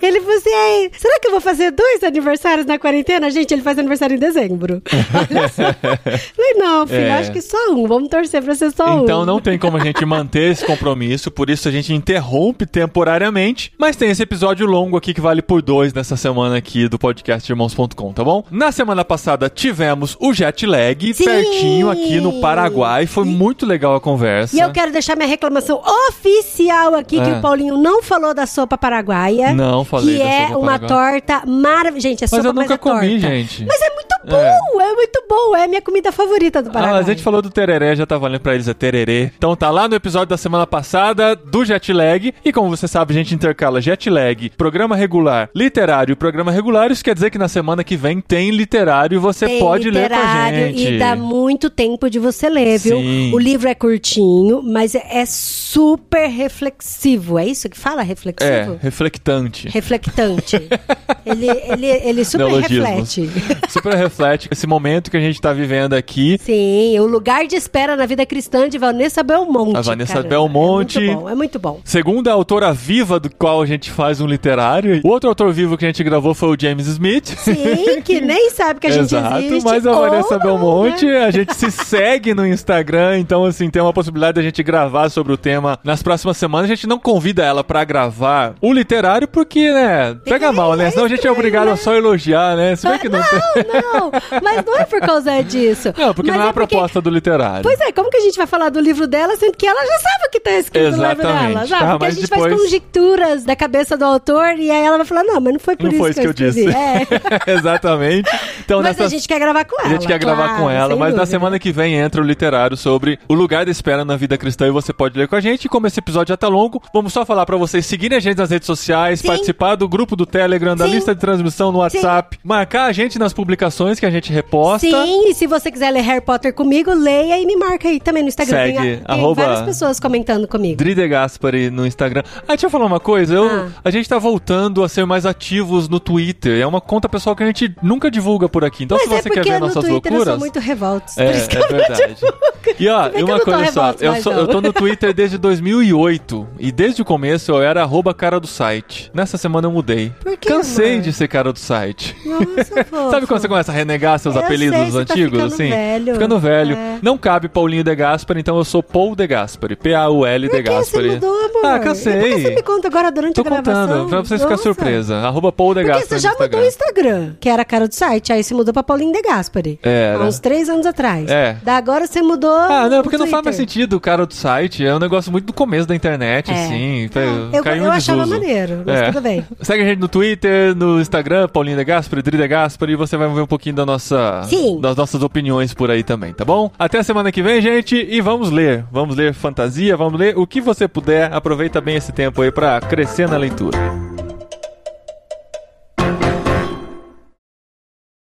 é. Ele falou assim: será que eu vou fazer dois aniversários na quarentena? Gente, ele faz aniversário em dezembro. Olha só. falei, não, filho, É. acho que só um. Vamos torcer pra ser só um. Então não tem como a gente manter esse compromisso, por isso a gente interrompe temporariamente. Mas tem esse episódio longo aqui que vale por dois nessa semana aqui do podcast irmãos.com, tá bom? Na semana passada tivemos o jet lag Sim! pertinho aqui no Paraguai. Foi muito legal a conversa. E eu quero deixar minha reclamação oficial aqui, que É. o Paulinho não falou da sopa paraguaia. Não falei Que da é sopa uma paraguaia. torta maravilhosa. Gente, é Mas sopa, eu nunca mas é comi, torta. gente. Mas é muito bom, é. muito bom. É a minha comida favorita do Ah, Paraguai. mas a gente falou do tereré, já tá valendo pra eles, é tererê. Então tá lá no episódio da semana passada do jet lag. E como você sabe, a gente intercala jet lag, programa regular, literário e programa regular. Isso quer dizer que na semana que vem tem literário e você Tem pode ler com a literário gente. E dá muito tempo de você ler, viu? Sim. O livro é curtinho, mas é, é super reflexivo. É isso que fala? É, Reflexivo? reflectante. Reflectante. ele, ele, ele super Neologismos. reflete. Super reflete esse momento que a gente tá vivendo aqui. Sim, o lugar de espera na vida cristã de Vanessa Belmonte. A Vanessa cara. Belmonte. É muito bom, é muito bom. Segunda autora viva do qual a gente faz um literário. O outro autor vivo que a gente gravou foi o James Smith. Sim, que nem sabe que a gente Exato, existe. mas a Vanessa Belmonte, a gente se segue no Instagram, então assim, tem uma possibilidade da gente gravar sobre o tema nas próximas semanas. A gente não convida ela pra gravar o literário porque, né, pega mal, né? Senão a gente é obrigado a só elogiar, né? Se bem que não tem... Não, não, mas não é por causa disso. Não, porque Mas não é a porque- proposta do literário. Pois é, como que a gente vai falar do livro dela, sendo que ela já sabe o que tá escrito no livro Exatamente, dela, sabe? tá? Porque a gente depois- faz conjecturas da cabeça do autor e aí ela vai falar, não, mas não foi por Não isso foi isso que eu escrevi. disse. É. Exatamente. Então, mas nessa... a gente quer gravar com A ela. gente quer gravar claro, com ela, mas na dúvida. Semana que vem entra o literário sobre o lugar da espera na vida cristã e você pode ler com a gente. Como esse episódio já tá longo, vamos só falar pra vocês seguirem a gente nas redes sociais, Sim. participar do grupo do Telegram, da Sim. lista de transmissão no WhatsApp, marcar a gente nas publicações que a gente reposta. Sim, e se você quiser ler Harry Potter comigo, leia e me marca aí também no Instagram. Segue, tem, tem arroba- várias pessoas comentando comigo. Dri de Gaspari no Instagram. Ah, deixa eu falar uma coisa. Eu, Ah. A gente tá voltando a ser mais ativos no Twitter. É uma conta pessoal que a gente nunca divulga por aqui. Então, Mas se é você quer porque ver no nossas Twitter eu loucuras. sou muito revoltos. É, por isso que é eu verdade. E ó, Se e uma coisa só, eu, sou- eu tô no Twitter desde 2008 e desde o começo eu era arroba cara do site. Nessa semana eu mudei. Por que, Cansei de ser cara do site. Nossa. Sabe quando você começa a renegar seus Eu apelidos sei, tá antigos, ficando assim? velho. Ficando velho. É. Não cabe Paulinho de Gaspari, então eu sou Paul de Gaspari. P-A-U-L de você Gaspari. mudou, amor? Ah, que você cansei. me conta agora durante Tô a gravação? contando, pra vocês ficarem Nossa. surpresa. Arroba Paul de Porque Gaspari você já mudou o Instagram. Que era cara do site, aí você mudou pra Paulinho de Gaspari. Era. Há uns três anos atrás. É. Da agora você mudou. Ah, não, porque não faz mais sentido o cara do site. É um negócio muito do começo da internet, É. assim. Eu, caiu eu em achava maneiro, mas É. tudo bem. Segue a gente no Twitter, no Instagram, Paulinho de Gaspari, Dri de Gaspari, e você vai ver um pouquinho da nossa, Sim. das nossas opiniões por aí também, tá bom? Até a semana que vem, gente, e vamos ler. Vamos ler fantasia, vamos ler o que você puder. Aproveita bem esse tempo aí pra crescer na leitura.